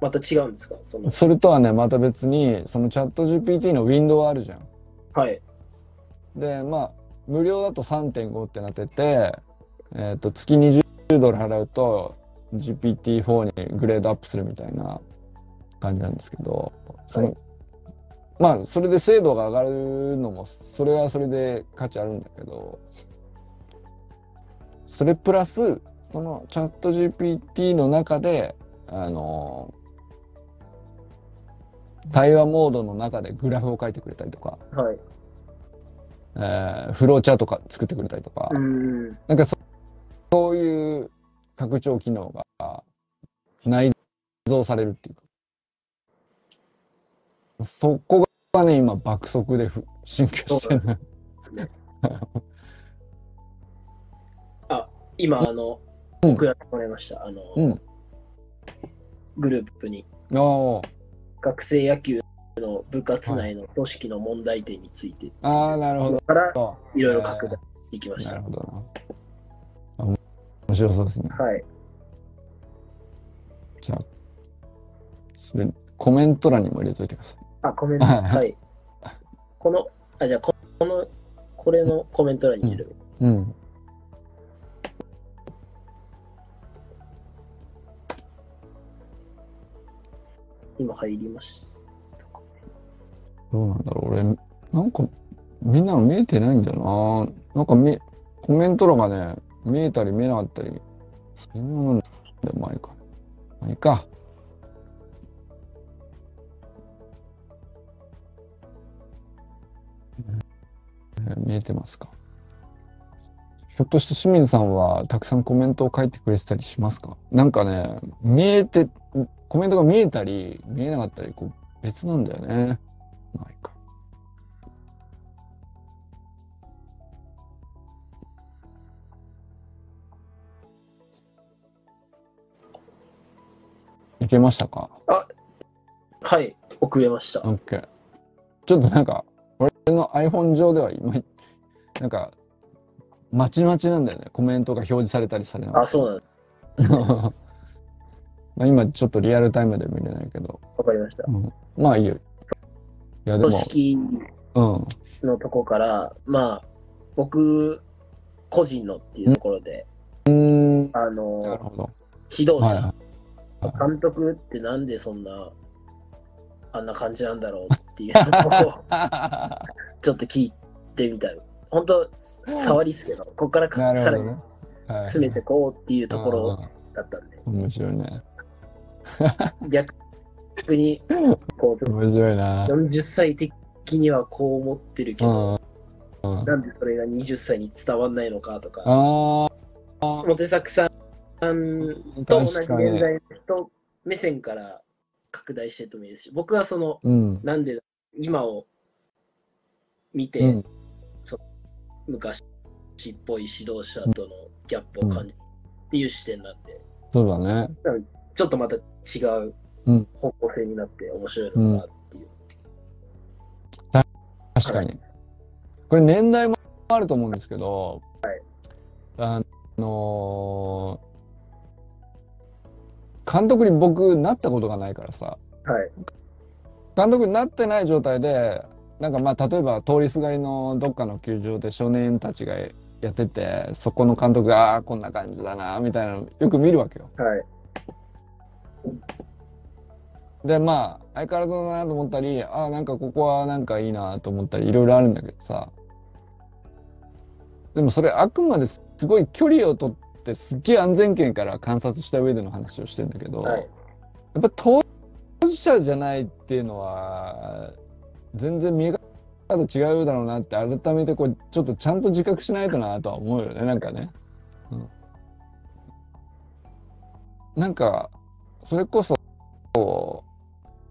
また違うんですか？その、それとはね、また別に、そのチャット GPT のウィンドウあるじゃん。はい。で、まあ、無料だと3.5ってなってて、えっ、と、月20ドル払うと GPT-4 にグレードアップするみたいな感じなんですけど、その、はいまあ、それで精度が上がるのも、それはそれで価値あるんだけど、それプラス、そのチャット GPT の中で、あの、対話モードの中でグラフを書いてくれたりとか、はい。えーフローチャートか作ってくれたりとか、ん。なんかそそういう拡張機能が内蔵されるっていうか、そこがね、今爆速でふ進化してるのよ。今、あの、うん送らせてもらいました。あの、うん。グループに。あ学生野球の部活内の組織の問題点について、あ、ああ、なるほど。からいろいろ拡大していきました。なるほどな。あ面白そうですね。はい。じゃあ、それ、コメント欄にも入れといてください。あ、コメント。はいはい。この、あ、じゃあこ、この、これのコメント欄に入れる。うん。今入ります。どうなんだろう。俺、なんか、みんなの見えてないんだよな。なんかみ、コメント欄がね、見えたり見えなかったり、微妙なんだよ、まあいいか。まあいいか。見えてますか？ひょっとして清水さんはたくさんコメントを書いてくれてたりしますか？なんかね、見えて、コメントが見えたり、見えなかったり、こう、別なんだよね。まあいいか。いけましたか？はい。遅れました。?OK。ちょっとなんか、俺の iPhone 上では今、なんか、まちまちなんだよね。コメントが表示されたりされなかあ、そうなんです。まあ今ちょっとリアルタイムで見れないけど、わかりました。うん、まあいいよ。いやで組も、織うん、のとこから、まあ、僕個人のっていうところで、うんあのなるほど指導者、はいはい監督ってなんでそんなあんな感じなんだろうっていうのを ちょっと聞いてみたい。本当、触りっすけど、ここからさらに詰めてこうっていうところだったんで、うん面白いね。逆にこう面白いな。40歳的にはこう思ってるけど、なんでそれが20歳に伝わんないのかとか、あモテサクさんーと同じ年代の人目線から拡大してともいいですし、僕はその、うん。なんで今を見て、うん。昔っぽい指導者とのギャップを感じるっていう視点なんで、そうだね。ちょっとまた違ううん。方向性になって面白いのかなっていう。確かに。これ年代もあると思うんですけど、あのー監督に僕なったことがないからさはい。監督になってない状態でなんかまあ例えば通りすがりのどっかの球場で少年たちがやっててそこの監督がああーこんな感じだなみたいなのよく見るわけよ。はい。でまあ相変わらずだなと思ったりああなんかここはなんかいいなと思ったりいろいろあるんだけどさでもそれあくまですごい距離を取ってすっげえ安全圏から観察した上での話をしてんだけど、はい。やっぱ当事者じゃないっていうのは全然見え方違うだろうなって改めてこうちょっとちゃんと自覚しないとなとは思うよねなんかね。うん、なんかそれこそ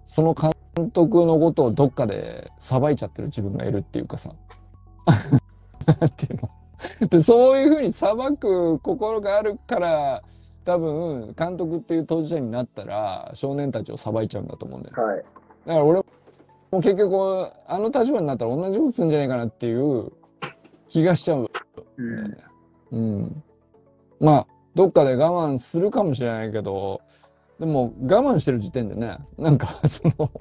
その監督のことをどっかでさばいちゃってる自分がいるっていうかさ なんていうの？で そういうふうに裁く心があるから多分監督っていう当事者になったら少年たちをさばいちゃうんだと思うんだよ。はい。だから俺も結局あの立場になったら同じことするんじゃないかなっていう気がしちゃう。うん。うん。まあどっかで我慢するかもしれないけどでも我慢してる時点でねなんかその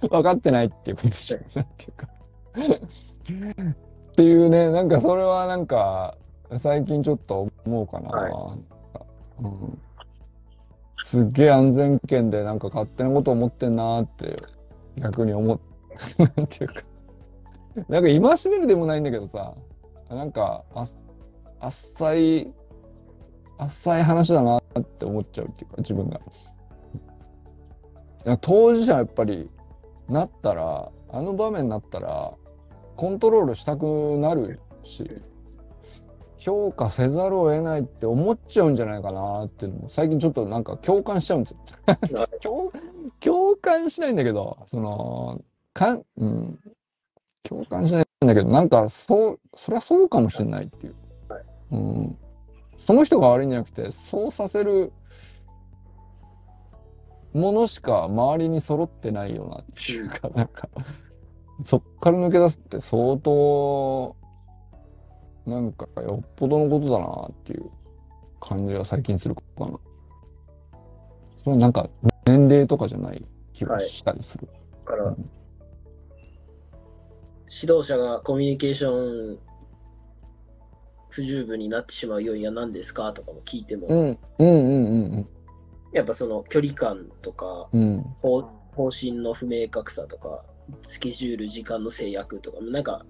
分かってないっていうことでしょ。なんていうか。っていうねなんかそれはなんか最近ちょっと思うかな。はうん、すっげえ安全圏でなんか勝手なこと思ってんなーって逆に思っ なんていうか。なんか戒めるでもないんだけどさなんかああっさいあっさい話だなって思っちゃうっていうか自分が。当事者はやっぱりなったらあの場面になったらコントロールしたくなるし評価せざるを得ないって思っちゃうんじゃないかなっていうのも最近ちょっとなんか共感しちゃうんですよ。共共感しないんだけどそのかん、うん、共感しないんだけどなんかそうそりゃそうかもしれないっていう、はい。うん、その人が悪いんじゃなくてそうさせるものしか周りに揃ってないよなっていうかなんかそっから抜け出すって相当なんかよっぽどのことだなっていう感じが最近するかな。それはなんか年齢とかじゃない気がしたりする。だから、うん指導者がコミュニケーション不十分になってしまう要因は何ですかとかも聞いても、うん、うん、うん、うんやっぱその距離感とかうん、方針の不明確さとかスケジュール時間の制約とかなんか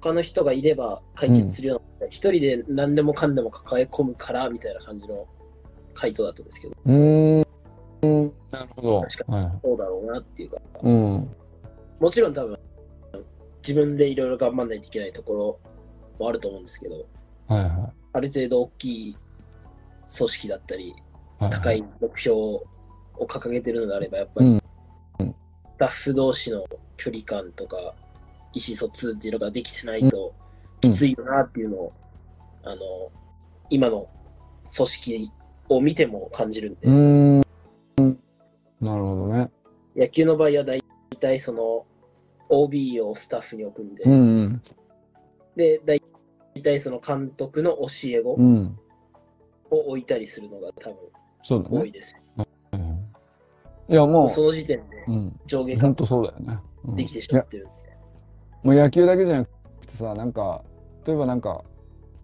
他の人がいれば解決するような、一人で何でもかんでも抱え込むからみたいな感じの回答だったんですけどうーん、なるほど。確はい。そうだろうなっていうかうん、もちろん多分自分でいろいろ頑張んないといけないところもあると思うんですけどはいはある程度大きい組織だったりい。はい、高い目標を掲げてるのであればやっぱり、タッフ同士の距離感とか意思疎通っていうのができてないとうんきついよなっていうのを、あの今の組織を見ても感じるんで、うーん、なるほどね。野球の場合は大体その OB をスタッフに置くんで、うん、うん、で大体その監督の教え子うん。を置いたりするのが多分。多いです。うんいや、もその時点でう、うん、上下感本当そうだよね。うん。できてしまってるんで。もう野球だけじゃなくてさ、なんか例えばなんか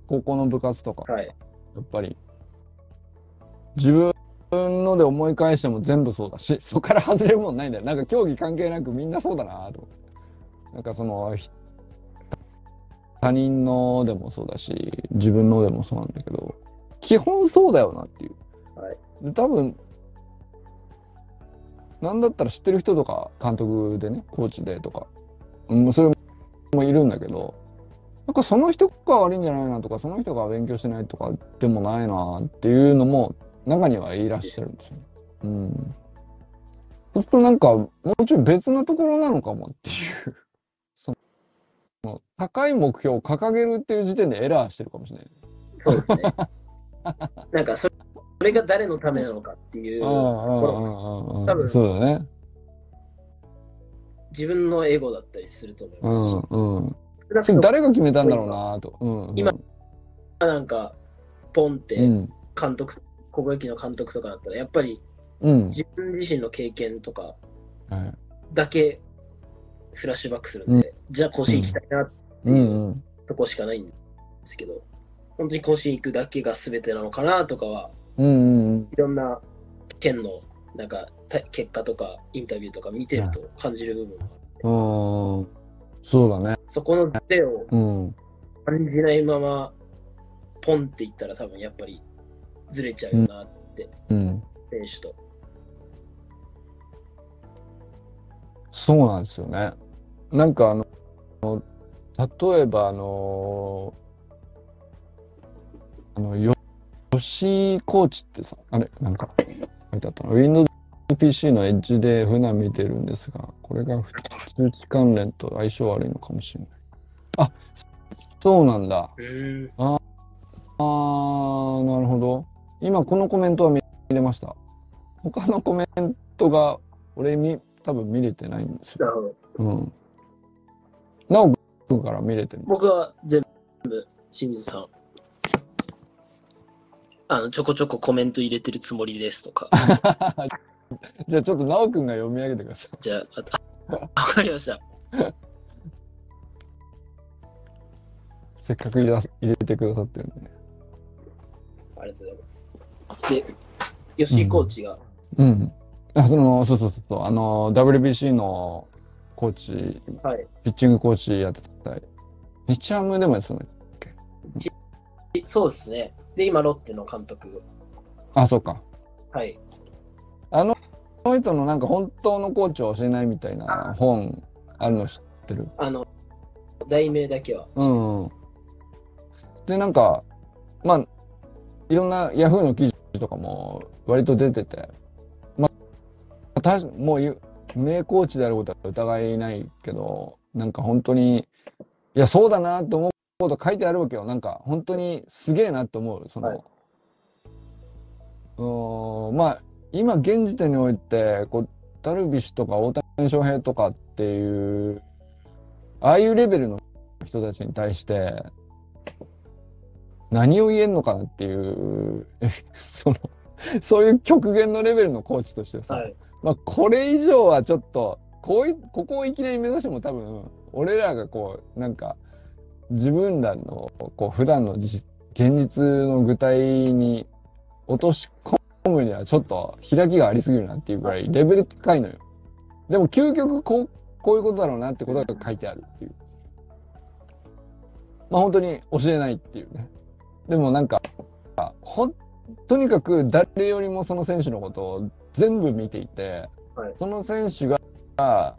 高校の部活とか、はい。やっぱり自分ので思い返しても全部そうだし そこから外れるもんないんだよ。なんか競技関係なくみんなそうだなと。なんかそのひ他人のでもそうだし自分のでもそうなんだけど基本そうだよなっていう、はい。で多分なんだったら知ってる人とか監督でねコーチでとか、うん、それもいるんだけどなんかその人が悪いんじゃないなとかその人が勉強してないとかでもないなっていうのも中にはいらっしゃるんですよね。うん。そうするとなんかもうちょい別なところなのかもっていう その高い目標を掲げるっていう時点でエラーしてるかもしれない。そうですね。なんかそれ、それが誰のためなのかっていう、うんうんうんうん多分そうだね。自分のエゴだったりすると思いうますし、んうん。少なくともそれ誰が決めたんだろうなと。うんうん、今なんか、ポンってうん。監督、高校野球の監督とかだったら、やっぱりうん。自分自身の経験とかはい。だけフラッシュバックするんで、じゃあ甲子園行きたいなってうんいううん。とこしかないんですけど、本当に甲子園行くだけが全てなのかなとかは、うんうんいろんな県のなんかた結果とかインタビューとか見てると感じる部分があって、うんうんそうだね。そこの手をうん。感じないまま、ポンっていったら多分やっぱりずれちゃうよな、うん。選手と。そうなんですよね。なんかあの、例えばあの、あの、よ吉井コーチってさ、あれ、なんか書いてあったの。Windows PC のエッジで普段見てるんですが、これが通知関連と相性悪いのかもしれない。あ、そうなんだ。うん。あー、なるほど。今このコメントは見れました。他のコメントが俺見、多分見れてないんですよ。なるほど。うん。なおくんから見れてる。僕は全部、清水さん。あの、ちょこちょこコメント入れてるつもりですとか。じゃあちょっとなおくんが読み上げてください。じゃあ、あ、あわかりました。せっかく入れ入れてくださってるんでね。ありがとうございます。で、吉井コーチが、うん。あ、その、そうそうそうそう、あの、WBC のコーチ、はい。ピッチングコーチやってた。日ハムでもやってたんだっけ？そうですね。で、今、ロッテの監督。あ、そうか。はい。あの、その人のなんか本当のコーチを教えないみたいな本あるの知ってる？あの、題名だけはうんます。で、なんか、まあ、いろんなヤフーの記事とかも割と出てて、まあ、たしもう名コーチであることは疑いないけど、なんか本当に、いや、そうだなと思うこと書いてあるわけよ。なんか本当にすげえなと思う。その、はいうーん、まあ、今現時点において、こう、ダルビッシュとか大谷翔平とかっていう、ああいうレベルの人たちに対して、何を言えんのかなっていう、その、そういう極限のレベルのコーチとしてさ、はい。まあ、これ以上はちょっと、こうい、ここをいきなり目指しても多分、俺らがこう、なんか、自分らの、こう、普段の実現実の具体に落とし込むにはちょっと開きがありすぎるなっていうぐらいレベル高いのよ。でも究極こう、こういうことだろうなってことが書いてあるっていう。まあ本当に教えないっていうね。でもなんか、ほん、とにかく誰よりもその選手のことを全部見ていて、はいその選手が、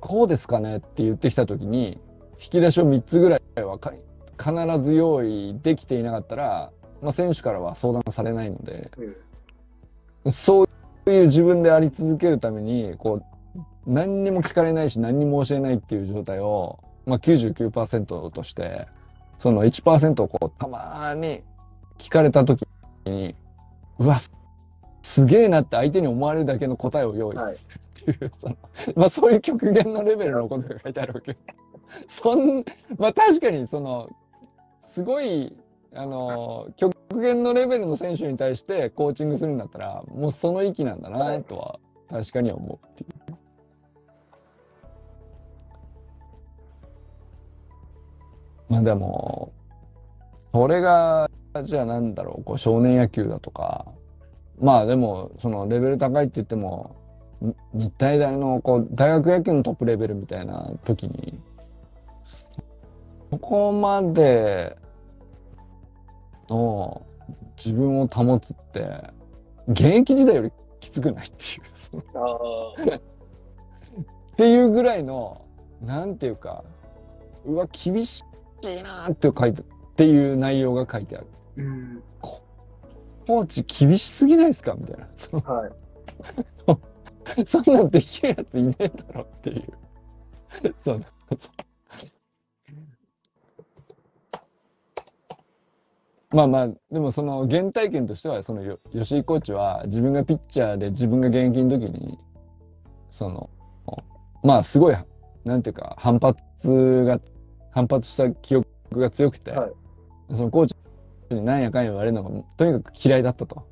こうですかねって言ってきたときに、引き出しを3つぐらいは必ず用意できていなかったら、まあ、選手からは相談されないので、うん。そういう自分であり続けるために、こう、何にも聞かれないし何にも教えないっていう状態を、まあ、99%として、その1%をこう、たまに聞かれた時に、うわ、すげえなって相手に思われるだけの答えを用意するっていう、その、まあそういう極限のレベルのことが書いてあるわけ。そん、まあ確かにその、すごい、あの、極限のレベルの選手に対してコーチングするんだったら、もうその域なんだなとは確かに思うっていう。まあでも、それが、じゃあなんだろう、こう少年野球だとか、まあでも、そのレベル高いって言っても、日体大のこう大学野球のトップレベルみたいな時に、そこまでの自分を保つって、現役時代よりきつくないっていうっていうぐらいの、なんていうか、うわ、厳しいなーって書いて、っていう内容が書いてある。うん。コーチ厳しすぎないですか？みたいな。そのはい。そんなんできるやついねえだろっていう。そうまあまあ、でもその原体験としては、そのよ吉井コーチは自分がピッチャーで自分が現役の時に、その、まあすごい、なんていうか、反発が、反発した記憶が強くて、はいそのコーチに何やかんや言われるのがとにかく嫌いだったと。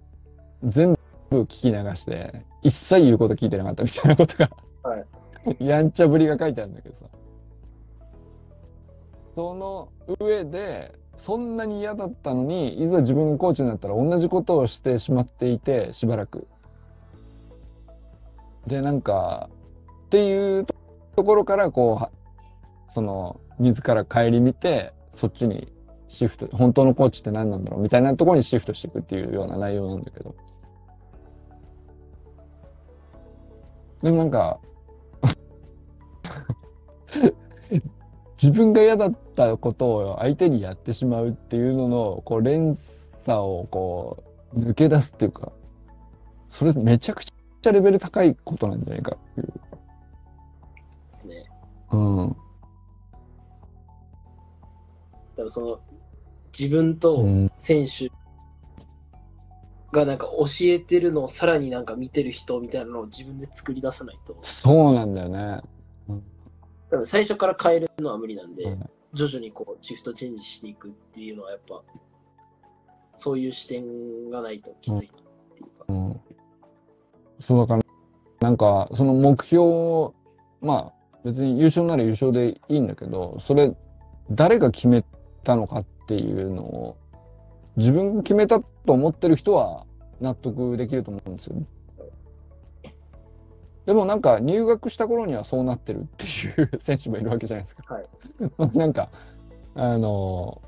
全部聞き流して、一切言うこと聞いてなかったみたいなことが、はいやんちゃぶりが書いてあるんだけどさ。その上で、そんなに嫌だったのに、いざ自分がコーチになったら同じことをしてしまっていて、しばらく。で、なんか、っていうところから、こう、その、自ら顧みて、そっちにシフト、本当のコーチって何なんだろうみたいなところにシフトしていくっていうような内容なんだけど。でもなんか、自分が嫌だったことを相手にやってしまうっていうのの、こう、連鎖をこう、抜け出すっていうか、それめちゃくちゃレベル高いことなんじゃないかっていう。ですね。うん。多分その、自分とうん選手がなんか教えてるのをさらになんか見てる人みたいなのを自分で作り出さないと、そうなんだよね。多分最初から変えるのは無理なんで、うん徐々にこうシフトチェンジしていくっていうのはやっぱ、そういう視点がないときついなっていうか。うん。そうだから、なんか、その目標、まあ、別に優勝なら優勝でいいんだけど、それ、誰が決めたのかっていうのを、自分が決めたと思ってる人は納得できると思うんですよ。でもなんか入学した頃にはそうなってるっていう選手もいるわけじゃないですか。はい。なんか、あの、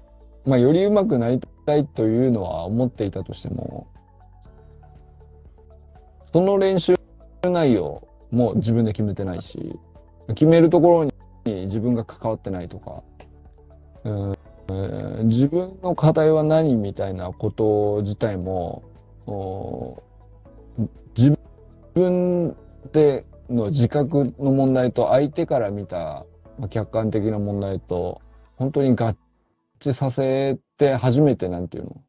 まあ、より上手くなりたいというのは思っていたとしても、その練習内容も自分で決めてないし、決めるところに自分が関わってないとか、うんうん自分の課題は何みたいなこと自体も、お自分での自覚の問題と相手から見たまあ客観的な問題と本当に合致させて初めてなんていうの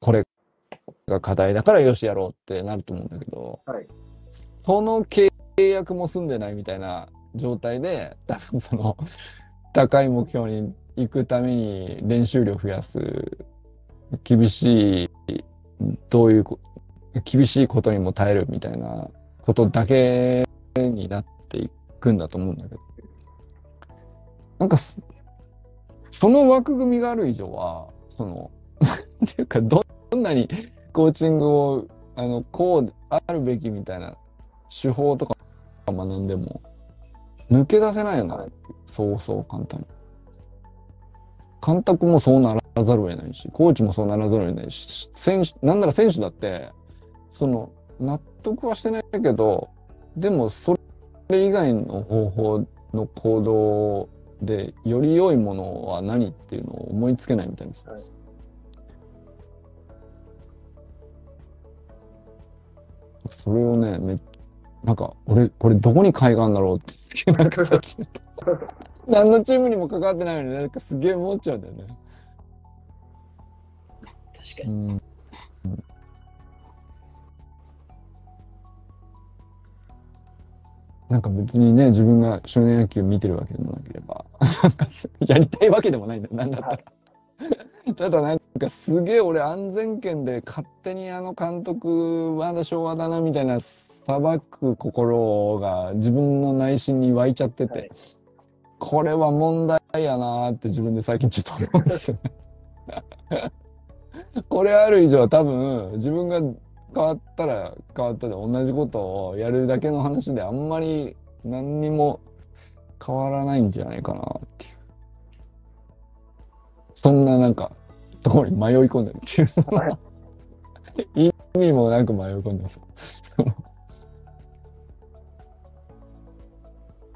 これが課題だからよしやろうってなると思うんだけど、はい。その契約も済んでないみたいな状態で多分 その高い目標に行くために練習量増やす厳しいどういうこ厳しいことにも耐えるみたいなことだけになっていくんだと思うんだけどなんかその枠組みがある以上はその なんていうかどんなにコーチングをあのこうあるべきみたいな手法とか学んでも抜け出せないよな、そうそう簡単に。監督もそうならざるを得ないし、コーチもそうならざるを得ないし、選手、なんなら選手だって、その、納得はしてないけど、でもそれ以外の方法の行動で、より良いものは何っていうのを思いつけないみたいです。はいそれをね、めなんか、俺、これどこに海岸だろうって、なんかさっき、何のチームにも関わってないのに、なんかすげえ思っちゃうんだよね。確かに。なんか別にね、自分が少年野球見てるわけでもなければ、やりたいわけでもないんだよ、なんだったら。ただなんかすげえ俺安全圏で勝手にあの監督まだ昭和だなみたいな裁く心が自分の内心に湧いちゃってて、はいこれは問題やなーって自分で最近ちょっと思うんですよね。これある以上は多分自分が変わったら変わったで同じことをやるだけの話であんまり何にも変わらないんじゃないかなっていう。そんななんかところに迷い込んでるっていう。意味もなく迷い込んでます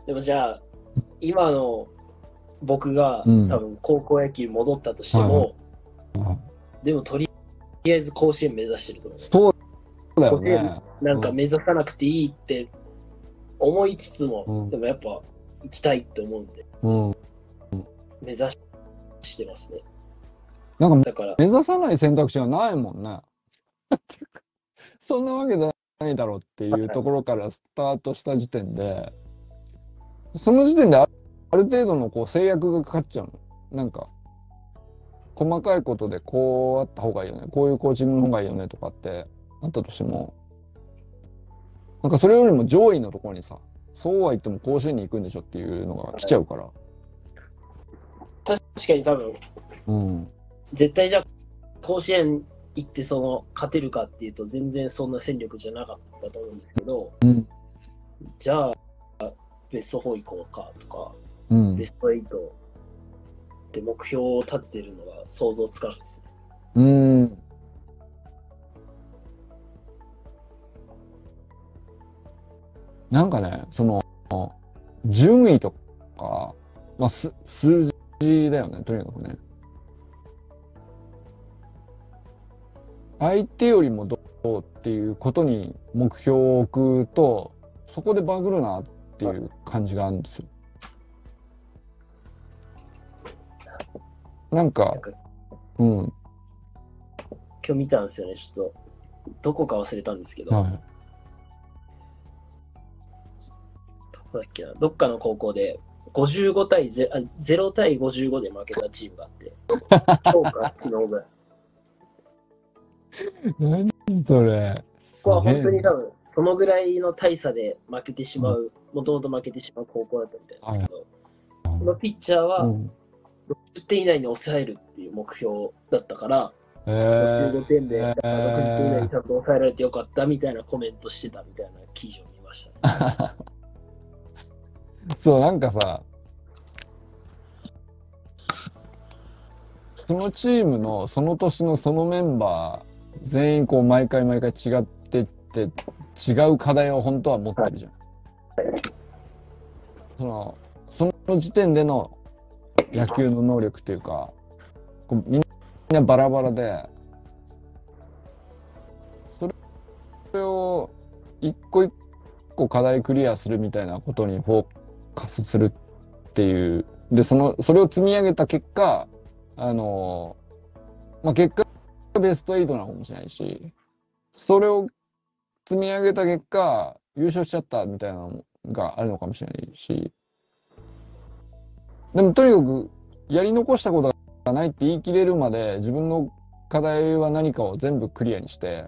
でもじゃあ、今の僕が、うん多分高校野球戻ったとしても、はいでもとりあえず甲子園目指してると思います。そうだよね。なんか目指さなくていいって思いつつも、うんでもやっぱ行きたいって思うんで、うん。目指してますね。なんかだから、目指さない選択肢がないもんね。そんなわけじゃないだろうっていうところからスタートした時点で、その時点であある程度のこう制約がかかっちゃうの。なんか、細かいことでこうあった方がいいよね。こういうコーチングの方がいいよねとかってあったとしても、なんかそれよりも上位のところにさ、そうは言っても甲子園に行くんでしょっていうのが来ちゃうから。確かに多分、うん。絶対じゃあ甲子園行ってその勝てるかっていうと全然そんな戦力じゃなかったと思うんですけど、うん。じゃあベスト4行こうかとか、うんベ。スト8で目標を立ててるのが想像つかないですね。うん。なんかね、その、順位とか、まあ、す数字だよね、とにかくね。相手よりもどうっていうことに目標を置くと、そこでバグるなっていう感じがあるんですよ。なんかなん、かうん、今日見たんですよね、ちょっと。どこか忘れたんですけど、はい。だっけな、どっかの高校で55対 0, あ0対55で負けたチームがあって、今日か昨日ぐらい。何それ。ここは本当に多分、そのぐらいの大差で負けてしまう、もともと負けてしまう高校だったみたいなんですけど、そのピッチャーはうん60点以内に抑えるっていう目標だったから、えー65点で、えーだから60点以内にちゃんと抑えられてよかったみたいなコメントしてたみたいな記事を見ました、ね。そう、なんかさ、そのチームのその年のそのメンバー全員こう毎回毎回違ってって違う課題を本当は持ってるじゃん。そのその時点での野球の能力っていうかこうみんなバラバラでそれを一個一個課題クリアするみたいなことにフォーカスするっていう。でそのそれを積み上げた結果あのまあ結果ベスト8なのかもしれないしそれを積み上げた結果優勝しちゃったみたいなのがあるのかもしれないし。でもとにかくやり残したことがないって言い切れるまで自分の課題は何かを全部クリアにして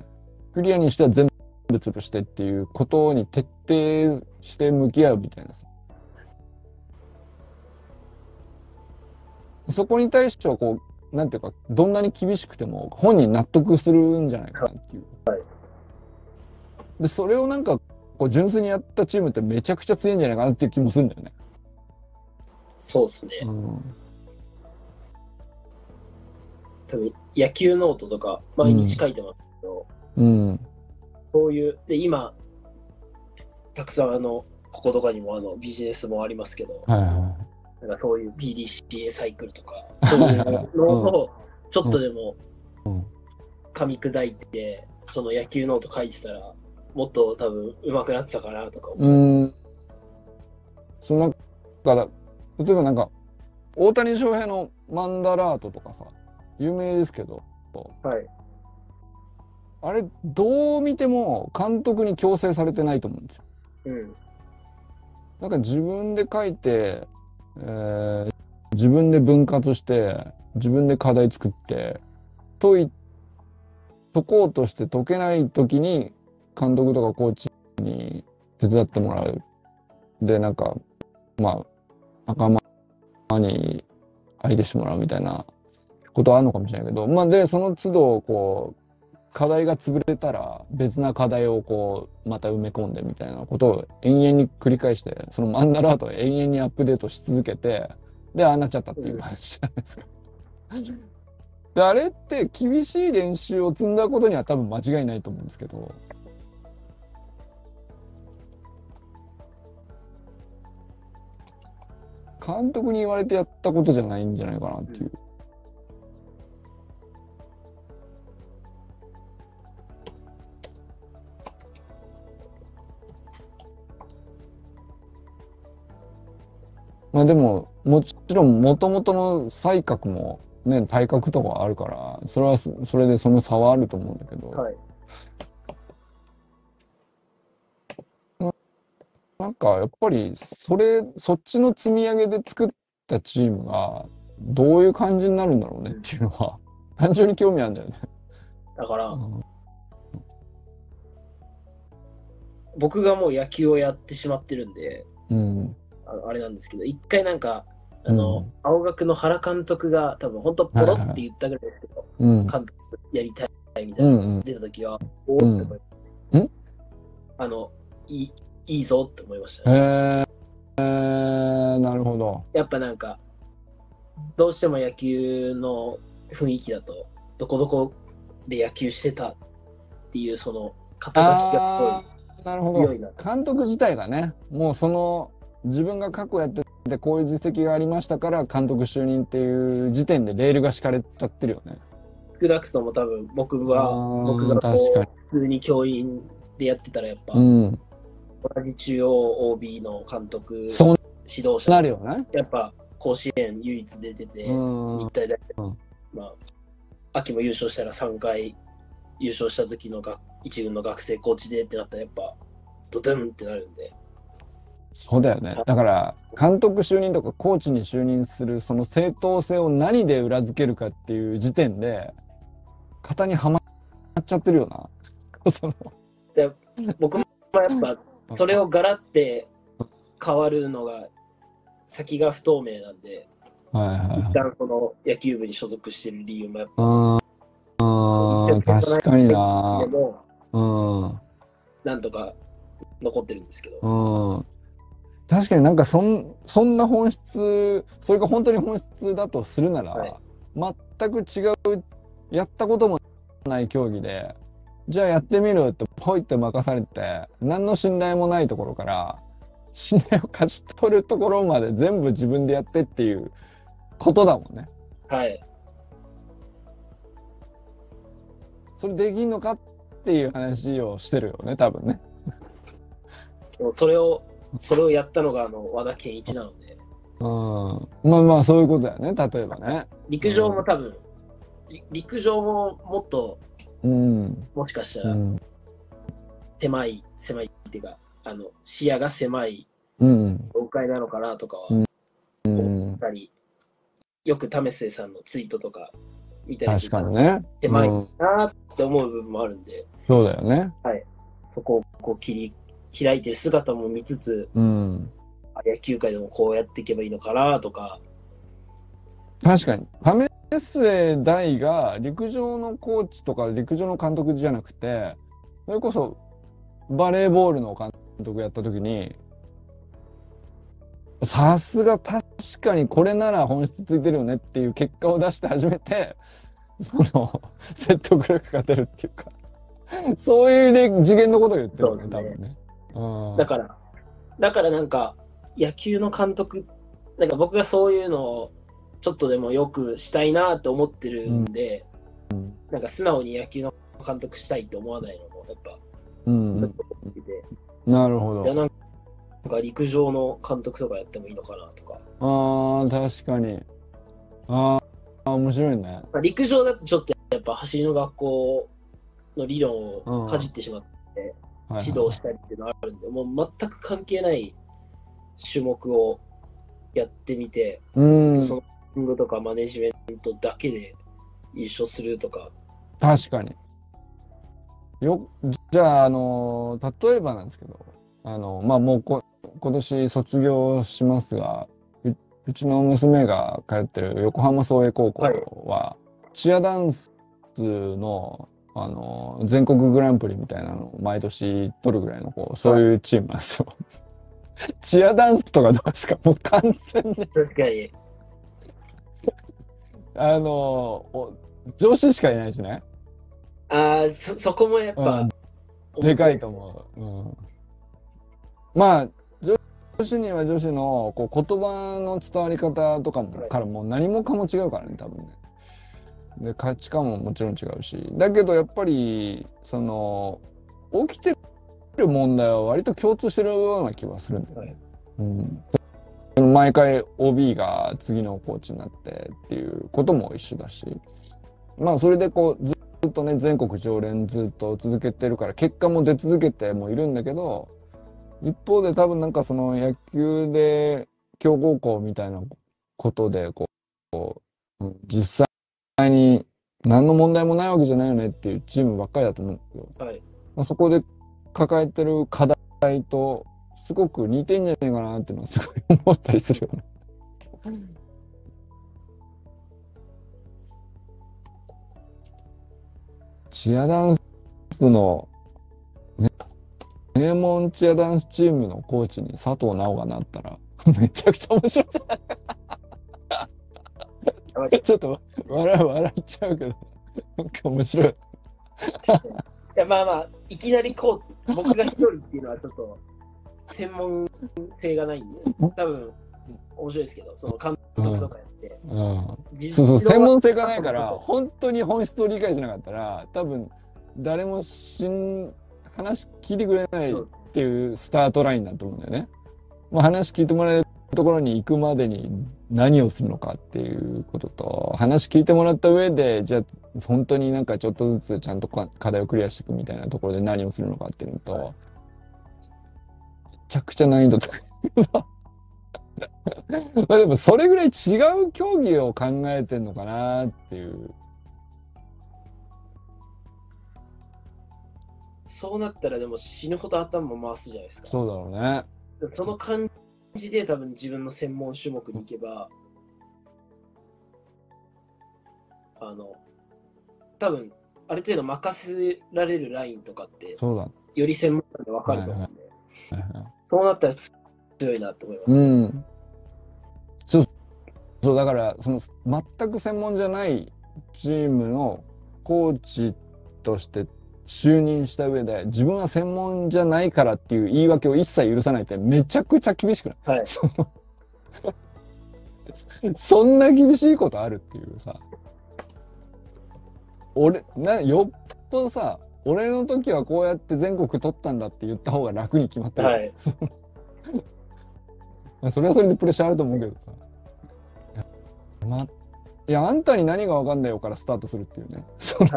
クリアにしては全部潰してっていうことに徹底して向き合うみたいなさ。そこに対してはこうなんていうかどんなに厳しくても本人納得するんじゃないかなっていう。でそれをなんかこう純粋にやったチームってめちゃくちゃ強いんじゃないかなっていう気もするんだよね。そうですね。うん多分野球ノートとか毎日書いてますけど、うんそういう、で、今、たくさんあの、こことかにもあのビジネスもありますけど、はいはなんかそういう PDCA サイクルとか、そういうのをちょっとでもうん噛み砕いて、その野球ノート書いてたら、もっと多分上手くなってたかなとか思う。うん。そのだから例えばなんか大谷翔平のマンダラートとかさ有名ですけどはい。あれどう見ても監督に強制されてないと思うんですよ。うん。なんか自分で書いて、えー自分で分割して自分で課題作って解解こうとして解けない時に監督とかコーチに手伝ってもらう。でなんかまあ仲間に相手してもらうみたいなことはあるのかもしれないけど、まあで、その都度、こう、課題が潰れたら別な課題をこう、また埋め込んでみたいなことを延々に繰り返して、そのマンダラートを延々にアップデートし続けて、で、ああなっちゃったっていう話じゃないですか。で、あれって厳しい練習を積んだことには多分間違いないと思うんですけど、監督に言われてやったことじゃないんじゃないかなっていう。まあでも、もちろん元々の才覚もね、体格とかあるから、それはそそれでその差はあると思うんだけど、はい。なんかやっぱりそれ、そっちの積み上げで作ったチームがどういう感じになるんだろうねっていうのは、単純に興味あるんだよね。だから、うん僕がもう野球をやってしまってるんで、うん。あれなんですけど、一回なんか、あの、うん青学の原監督が多分本当ポロって言ったぐらいですけど、うん。監督やりたいみたいうな、んうん。出た時は、おおって思いました。ん？あの、いい、いいぞって思いました、へね。えー、なるほど。やっぱなんか、どうしても野球の雰囲気だと、どこどこで野球してたっていうその肩書きがあーなるほど。監督自体がね、もうその自分が過去やっててこういう実績がありましたから監督就任っていう時点でレールが敷かれちゃってるよね。少なくとも多分僕あは、ー僕がこ確かにう普通に教員でやってたらやっぱ、うん。同じ中央 OB の監督、指導者、なるよね。やっぱ甲子園唯一出てて、うん。日体大、うんまあ、秋も優勝したら3回優勝した時のが一軍の学生コーチでってなったらやっぱドドンってなるんで、そうだよね。だから、監督就任とかコーチに就任するその正当性を何で裏付けるかっていう時点で、型にはまっちゃってるよな。その僕もやっぱそれをガラって変わるのが先が不透明なんで、はいはいはい一。旦その野球部に所属してる理由もやっぱ、あー確かになで。もうん。なんとか残ってるんですけど、うん。確かになんかそん、そんな本質、それが本当に本質だとするなら、はい全く違う、やったこともない競技で、じゃあやってみるってポイって任されて、何の信頼もないところから、信頼を勝ち取るところまで全部自分でやってっていうことだもんね。はい。それできんのかっていう話をしてるよね、多分ね。それを、それをやったのがあの和田健一なので、うん。まあまあそういうことだよね、例えばね。陸上も多分、り陸上ももっとうん。もしかしたらうん。狭い、狭いっていうか、あの視野が狭いうん。業界なのかなとかはうん思うんっ。たり、よく為末さんのツイートとか見たりす確るとかにね。狭いうんなって思う部分もあるんで、そうだよね。そこをこう切り開いてる姿も見つつ、うん。あ野球界でもこうやっていけばいいのかなとか、確かに。パメスウェ大が陸上のコーチとか陸上の監督じゃなくて、それこそバレーボールの監督やった時に、さすが確かにこれなら本質ついてるよねっていう結果を出して初めて、その説得力が出るっていうか、そういうレ次元のことを言ってるね多分ね。うんだから、だからなんか、野球の監督、なんか僕がそういうのをちょっとでもよくしたいなと思ってるんで、なんか素直に野球の監督したいって思わないのも、やっぱ、うんなるほどいや。なんか陸上の監督とかやってもいいのかなとか、ああ、確かに。ああ、面白いね。まあ、陸上だとちょっとやっぱ走りの学校の理論をかじってしまって、指導したりっていうのがあるんで、もう全く関係ない種目をやってみて、うん、そのキングとかマネジメントだけで優勝するとか、確かに。よ、じゃあ、あの、例えばなんですけど、あの、まあ、もうこ、今年卒業しますが、ううちの娘が通ってる横浜創英高校は、チアダンスの、あの、全国グランプリみたいなのを毎年取るぐらいの、こう、そういうチームなんですよ。チアダンスとかどうですか？もう完全に、確かに。あの、お女子しかいないしね。ああ、そ、そこもやっぱ、うんでかいと思う。うん、まあ、女女子には女子のこう言葉の伝わり方とかも、はいからもう何もかも違うからね、多分ね。で、価値観ももちろん違うし。だけどやっぱり、その、起きてる問題は割と共通してるような気はするんだよね。うん。毎回 OB が次のコーチになってっていうことも一緒だし。まあそれでこうずずっとね全国常連ずっと続けてるから結果も出続けてもいるんだけど一方で多分なんかその野球で強豪校みたいなことでこう実際に何の問題もないわけじゃないよねっていうチームばっかりだと思うんだけど、はい。まあ、そこで抱えてる課題とすごく似てんじゃないかなっていうのはすごい思ったりするよね。チアダンスの、ね、名門チアダンスチームのコーチに佐藤直がなったらめちゃくちゃ面白いじゃないちょっと笑笑っちゃうけどなんか面白い。いや、まあまあ、いきなりこう、僕が一人っていうのはちょっと、専門性がないんで、多分、面白いですけど、その監督とかやって。うん実そうそう、専門性がないから、本当に本質を理解しなかったら、多分、誰もしん、話聞いてくれないっていうスタートラインだと思うんだよね。まあ、話聞いてもらえるところに行くまでに何をするのかっていうことと、話聞いてもらった上で、じゃあ、本当になんかちょっとずつちゃんとか課題をクリアしていくみたいなところで何をするのかっていうのと、めちゃくちゃ難易度高い。まあでもそれぐらい違う競技を考えてんのかなっていう。そうなったらでも死ぬほど頭回すじゃないですか。そうだろうね。その感じで多分自分の専門種目に行けば、あの、多分ある程度任せられるラインとかって、そうだ。より専門家で分かると思うんで、はいはいそうなったら強いなと思います。うん。そう、そう、だから、その、全く専門じゃないチームのコーチとして就任した上で、自分は専門じゃないからっていう言い訳を一切許さないってめちゃくちゃ厳しくない？はい。そんな厳しいことあるっていうさ。俺、な、よっぽどさ、俺の時はこうやって全国取ったんだって言った方が楽に決まってる。はい。まあそれはそれでプレッシャーあると思うけどさ。いや,、ま、いやあんたに何がわかんないよからスタートするっていうね。その、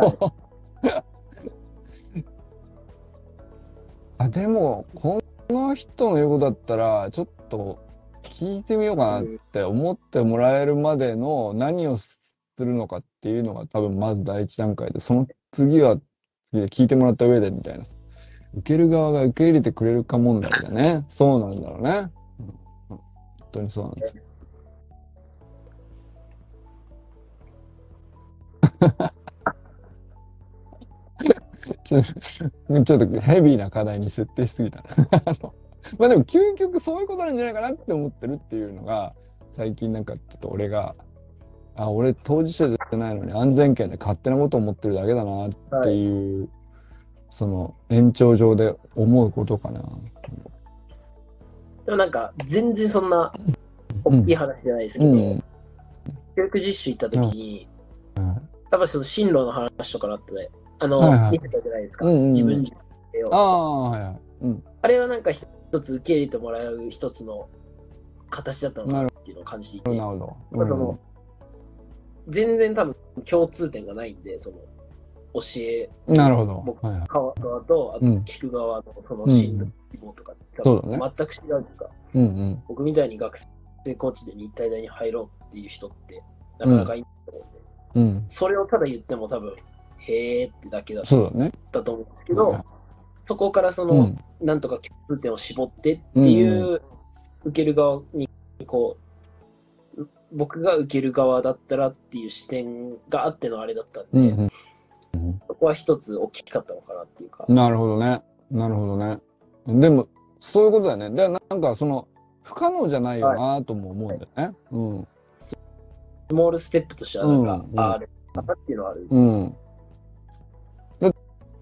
あ、でも、この人の言うことだったら、ちょっと聞いてみようかなって思ってもらえるまでの何をするのかっていうのが多分まず第一段階で、その次は次で聞いてもらった上でみたいな。受ける側が受け入れてくれるか問題だね。そうなんだろうね。うん本当にそうなんですよ。ちょっとちょっとヘビーな課題に設定しすぎた まあでも究極そういうことなんじゃないかなって思ってるっていうのが最近なんかちょっと俺があ俺当事者じゃないのに安全圏で勝手なことを思ってるだけだなっていう、その延長上で思うことかな。でもなんか、全然そんな大きい話じゃないですけど、うん。教育実習行った時に、うんやっぱその進路の話とかだったね、あの、はいはい見てたじゃないですか、うんうんうん自分自身をああ、はいはい。うん。あれはなんか一つ受け入れてもらう一つの形だったのかなっていうのを感じていて、なるほど。あの全然多分共通点がないんで、その教えうんなるほど。僕はいはい。側と、あとうん聞く側のその進路希望とか、そうだね全く違うというか、うんうん。僕みたいに学生コーチで日体大に入ろうっていう人ってなかなかいないと思うんで、うん。それをただ言っても多分、へーってだけだっそうだね。たと思うんですけど、はいそこからその、うん。なんとか共通点を絞ってっていう、受ける側にこう僕が受ける側だったらっていう視点があってのあれだったんで、うんそこは一つ大きかったのかなっていうかう、ん。なるほどね。なるほどね。でも、そういうことだよね。で、なんかその、不可能じゃないよなとも思うんだよね。うん。スモールステップとしてはなんか、うんうんああれっていうのはある。うん。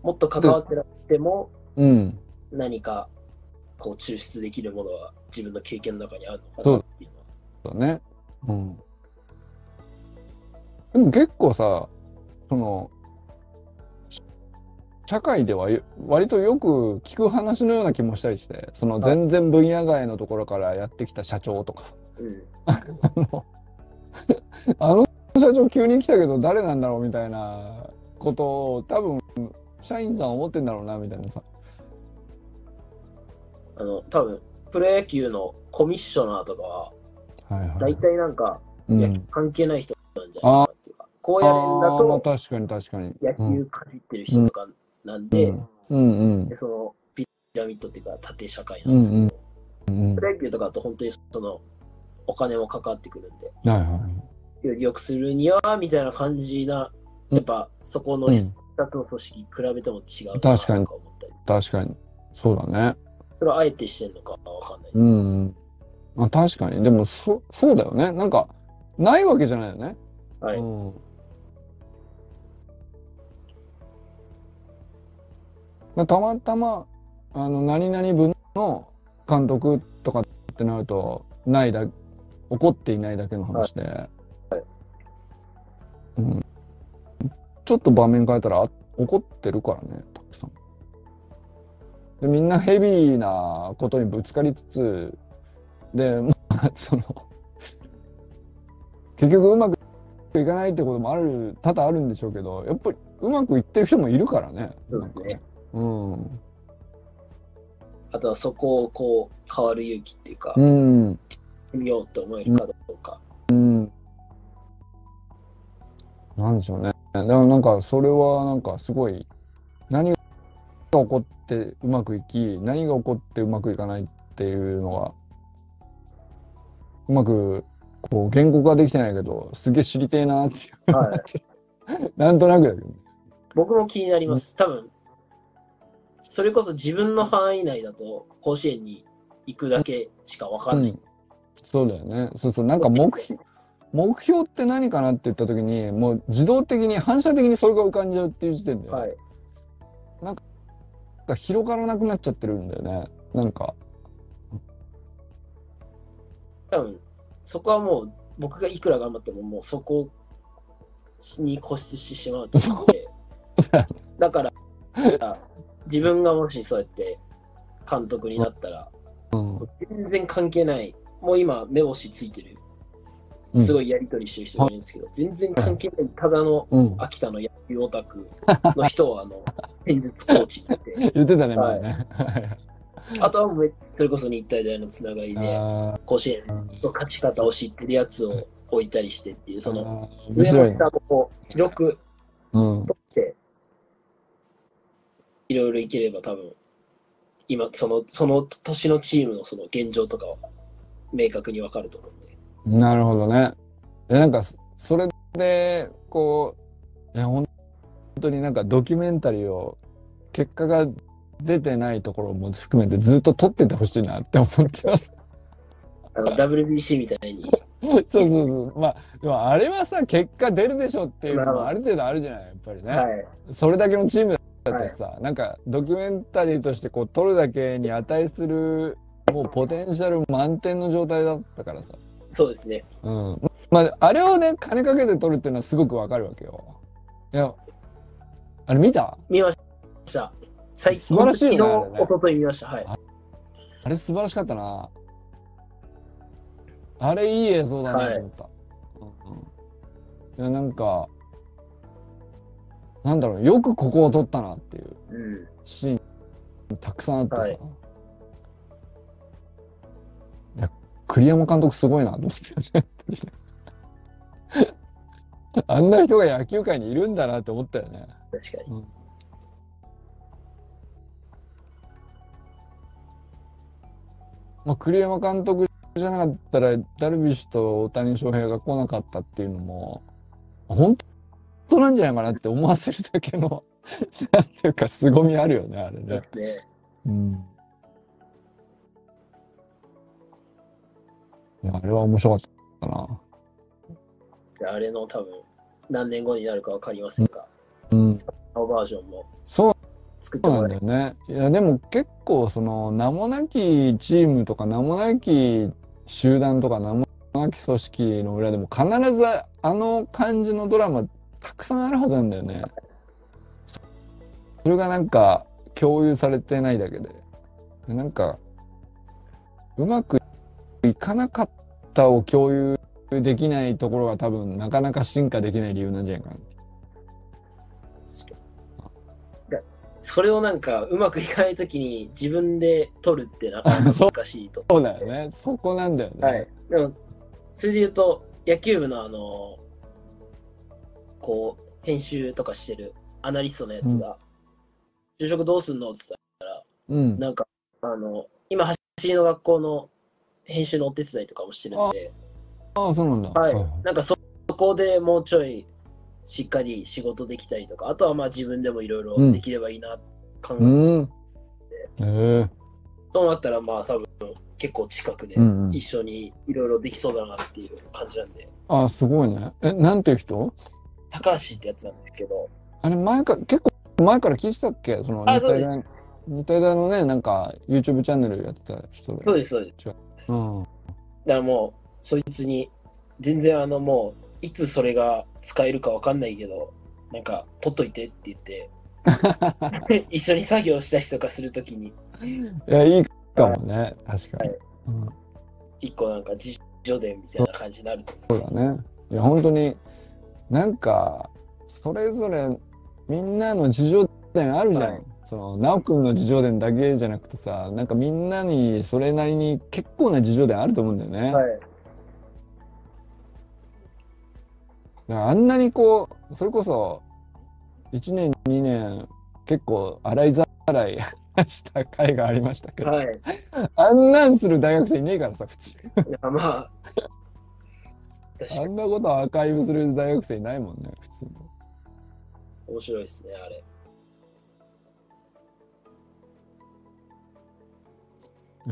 もっと関わってなくても、うん。何かこう抽出できるものは自分の経験の中にあるのかなっていうのは。だね。うん。でも結構さ、その、し社会ではよ割とよく聞く話のような気もしたりして、その全然分野外のところからやってきた社長とかさ、うん。あの社長急に来たけど誰なんだろうみたいなことを多分社員さん思ってんだろうなみたいなさ。あの、多分プロ野球のコミッショナーとかは、はいはい。大体なんか、うん、関係ない人なんじゃないかなっていうか、こうやるんだと確かに確かに。野球かじってる人とかなんで、うんうんうんでそのピラミッドっていうか縦社会なんですけど、うんうん。プロ野球とかだと本当にそのお金もかかってくるんで、はいはい。より良くするにはみたいな感じな、やっぱそこのうん2つの組織比べても違うかなとか思ったり、確かに。そうだね。それはあえてしてんのかわかんないです。うん。まあ確かに。でも、そ、そうだよね。なんか、ないわけじゃないよね。はい。うん。まあたまたま、あの、何々部の監督とかってなると、ないだ、怒っていないだけの話で。うん。ちょっと場面変えたら、あ怒ってるからね、たくさん。で、みんなヘビーなことにぶつかりつつ、で、まあ、その、結局うまくいかないってこともある、多々あるんでしょうけど、やっぱりうまくいってる人もいるからね。そうですね。うん。あとはそこをこう変わる勇気っていうか、うん。見ようと思えるかどうか。うん。なんでしょうね。でもなんか、それはなんかすごい、何が起こってうまくいき、何が起こってうまくいかないっていうのが、うまく、こう、言語化できてないけど、すげえ知りてえなっていう。はい。なんとなくだけどね。僕も気になります。多分、それこそ自分の範囲内だと甲子園に行くだけしかわかんない。うん、そうだよね。そうそう。なんか目標、目標って何かなって言った時に、もう自動的に、反射的にそれが浮かんじゃうっていう時点で、はい。なんか広がらなくなっちゃってるんだよね。なんか。多分、そこはもう僕がいくら頑張ってももうそこに固執してしまうと思うので、だから、自分がもしそうやって監督になったら、うん。全然関係ない。もう今、目星ついてる。うんすごいやりとりしてる人がいるんですけど、全然関係ない。ただのうん。秋田の野球オタクの人を、あの、戦術コーチって、言ってたね、はい前ね。あとはもうそれこそ日体大のつながりで、あ甲子園の勝ち方を知ってるやつを置いたりしてっていう、その、上。も下もこう広くうん。取って、いろいろいければ多分、今、その、その年のチームのその現状とかは明確にわかると思う。なるほどね。で、なんか、それで、こう、いや、本当になんかドキュメンタリーを、結果が出てないところも含めてずっと撮っててほしいなって思ってます。あの、WBC みたいに、そうそうそう。まあ、でもあれはさ、結果出るでしょっていうのなるほどもある程度あるじゃない、やっぱりね。はい。それだけのチームだとさ、なんかドキュメンタリーとしてこう撮るだけに値する、もうポテンシャル満点の状態だったからさ。そうですね。うん。まあ、あれをね、金かけて撮るっていうのはすごくわかるわけよ。いや、あれ見た？見ました。最近、素晴らしいよね昨日、一昨日見ました。はい。あれ素晴らしかったな。あれいい映像だなと思った。いや、なんか、なんだろう、よくここを撮ったなっていううん。シーンたくさんあってさ。はい栗山監督すごいなと思ってね。あんな人が野球界にいるんだなって思ったよね。確かに。まあ、栗山監督じゃなかったらダルビッシュと大谷翔平が来なかったっていうのも本当なんじゃないかなって思わせるだけの なんていうか凄みあるよねあれね。ねうん。いやあれは面白かったな。あれの多分何年後になるかわかりませんが、うん。青バージョンもそう作ってもらえそうなんだよね。いやでも結構その名もなきチームとか名もなき集団とか名もなき組織の裏でも必ずあの感じのドラマたくさんあるはずなんだよね。それがなんか共有されてないだけで。でなんかうまくいかなかったを共有できないところが多分なかなか進化できない理由なんじゃないかな。でそれをなんかうまくいかないときに自分で取るってなかなか難しいと。そうだよね。そこなんだよね。はい。でも、それで言うと、野球部のあの、こう、編集とかしてるアナリストのやつが、就職どうすんのって言ったら、うん。なんか、あの、今、走りの学校の編集のお手伝いとかもしてるんで、ああ、そうなんだ。はい。なんかそそこでもうちょいしっかり仕事できたりとか、あとはまあ自分でもいろいろできればいいな、考えうん。ええそうなったらまあ多分結構近くでうんうん一緒にいろいろできそうだなっていう感じなんで、ああ、すごいね。え、なんていう人？高橋ってやつなんですけど、あれ、前から、結構前から聞いてたっけ？その、日体大、のね、なんか、YouTube チャンネルやってた人で。そうです、そうです。うん。だからもう、そいつに、全然あのもう、いつそれが使えるかわかんないけど、なんか、取っといてって言って、一緒に作業したりとかするときに、いや、いいかもね。確かに。はいうん、一個なんか自助伝みたいな感じになると思そうだね。いや、本当に、なんか、それぞれ、みんなの自助伝あるじゃん。はいその、直くんの自助伝だけじゃなくてさ、なんかみんなにそれなりに結構な自助伝あると思うんだよね。はい。あんなにこう、それこそ、1年、2年、結構洗いざらい した回がありましたけど、はい。あんなんする大学生いねえからさ、普通。いやまあ、あんなことアーカイブする大学生いないもんね、普通に。面白いですね、あれ。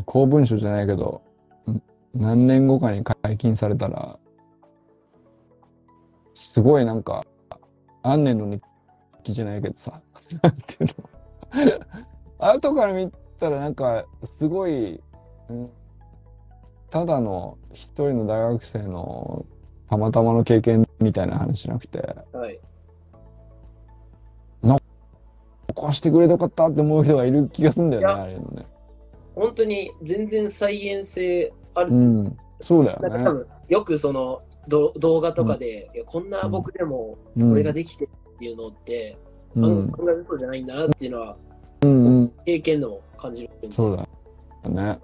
公文書じゃないけど、ん何年後かに解禁されたら、すごいなんか、安年の日記じゃないけどさ、なんていうの。後から見たらなんか、すごい、んただの一人の大学生のたまたまの経験みたいな話じゃなくて、はい。こうしてくれてよかったって思う人がいる気がするんだよね、あれのね。本当に全然再現性ある。うん、そうだよね。よくそのど動画とかで、いやこんな僕でもうん。これができてるっていうのって、うん。あのこんな嘘じゃないんだなっていうのは、うんうん、経験でも感じるんで、そうだよね。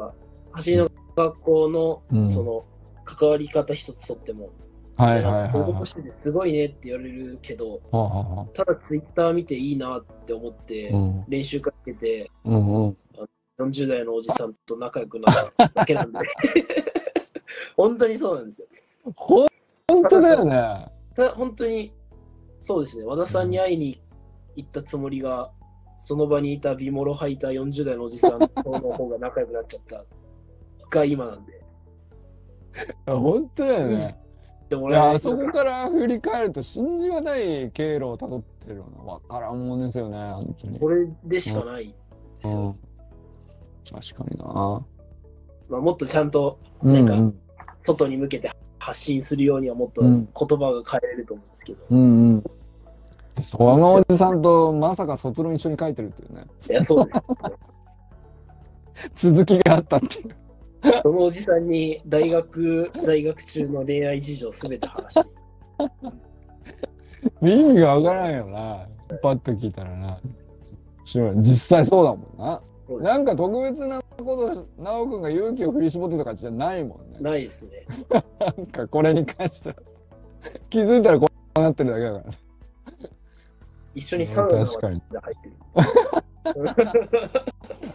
走りの学校のうん。その関わり方一つとっても、はいはいはい報はい。告しててすごいねって言われるけど、はあはあはただツイッター見ていいなって思って、練習かけて、うんうん40代のおじさんと仲良くなっただけなんで、本当にそうなんですよ。ほ本当だよね。た本当にそうですね、和田さんに会いに行ったつもりが、その場にいたビモロ履いた40代のおじさんとの方が仲良くなっちゃったが今なんで。本当だよね。でもいやあそこから振り返ると信じがたい経路をたどってるようなわからんもんですよね本当に。これでしかないですよ。うん、確かにな。まあ、もっとちゃんとうんなんかうん外に向けて発信するようにはもっとうん言葉が変えれると思うんですけど。うんうん。そのおじさんとまさか卒論一緒に書いてるっていうね。いや、そうです、ね。続きがあったっていう。そのおじさんに大学、大学中の恋愛事情すべて話して。意味がわからんよな。パッと聞いたらな。実際そうだもんな。なんか特別なこと、直くんが勇気を振り絞ってとかじゃないもんね。ないですね。なんかこれに関してはさ気づいたらこうなってるだけだから。一緒にサウナ。入ってる。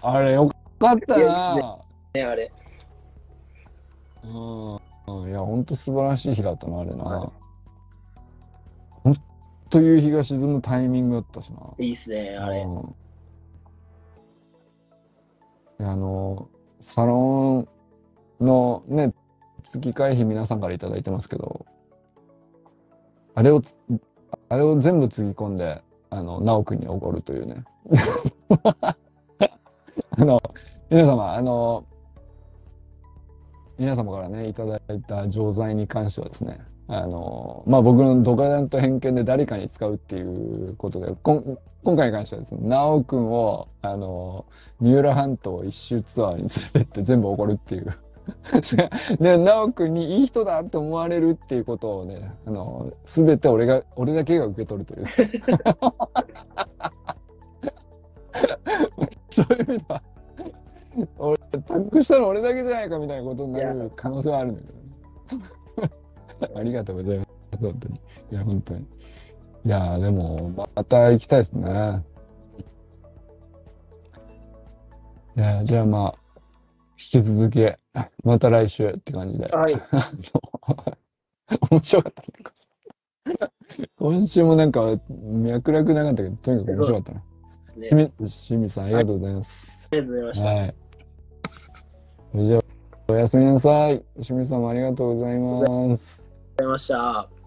あれよかったな。ね、あれ。ううん、うんいや、本当素晴らしい日だったな、あれな。はい本当夕日が沈むタイミングだったしな。いいっすね、あれ。うんあの、サロンのね、月会費皆さんからいただいてますけど、あれを、あれを全部つぎ込んで、あの、直くんにおごるというね。あの、皆様、あの、皆様からね、いただいた錠剤に関してはですね、あの、まあ、僕の独断と偏見で誰かに使うっていうことで、こん今回に関してはですね、直くんを、あの、三浦半島一周ツアーに連れてって全部おごるっていう。で、直くんにいい人だって思われるっていうことをね、あの、すべて俺が、俺だけが受け取るという。そういう意味では、俺、タックしたの俺だけじゃないかみたいなことになる可能性はあるんだけどね。ありがとうございます、本当に。いや、本当に。いや、でも、また行きたいですね。いや、じゃあまあ、引き続き、また来週って感じで。はい。面白かったね。今週もなんか脈絡なかったけど、とにかく面白かったね。ですね清水さん、ありがとうございます。ありがとうございました。はい。それじゃあ、おやすみなさい。清水さんもありがとうございます。ございました。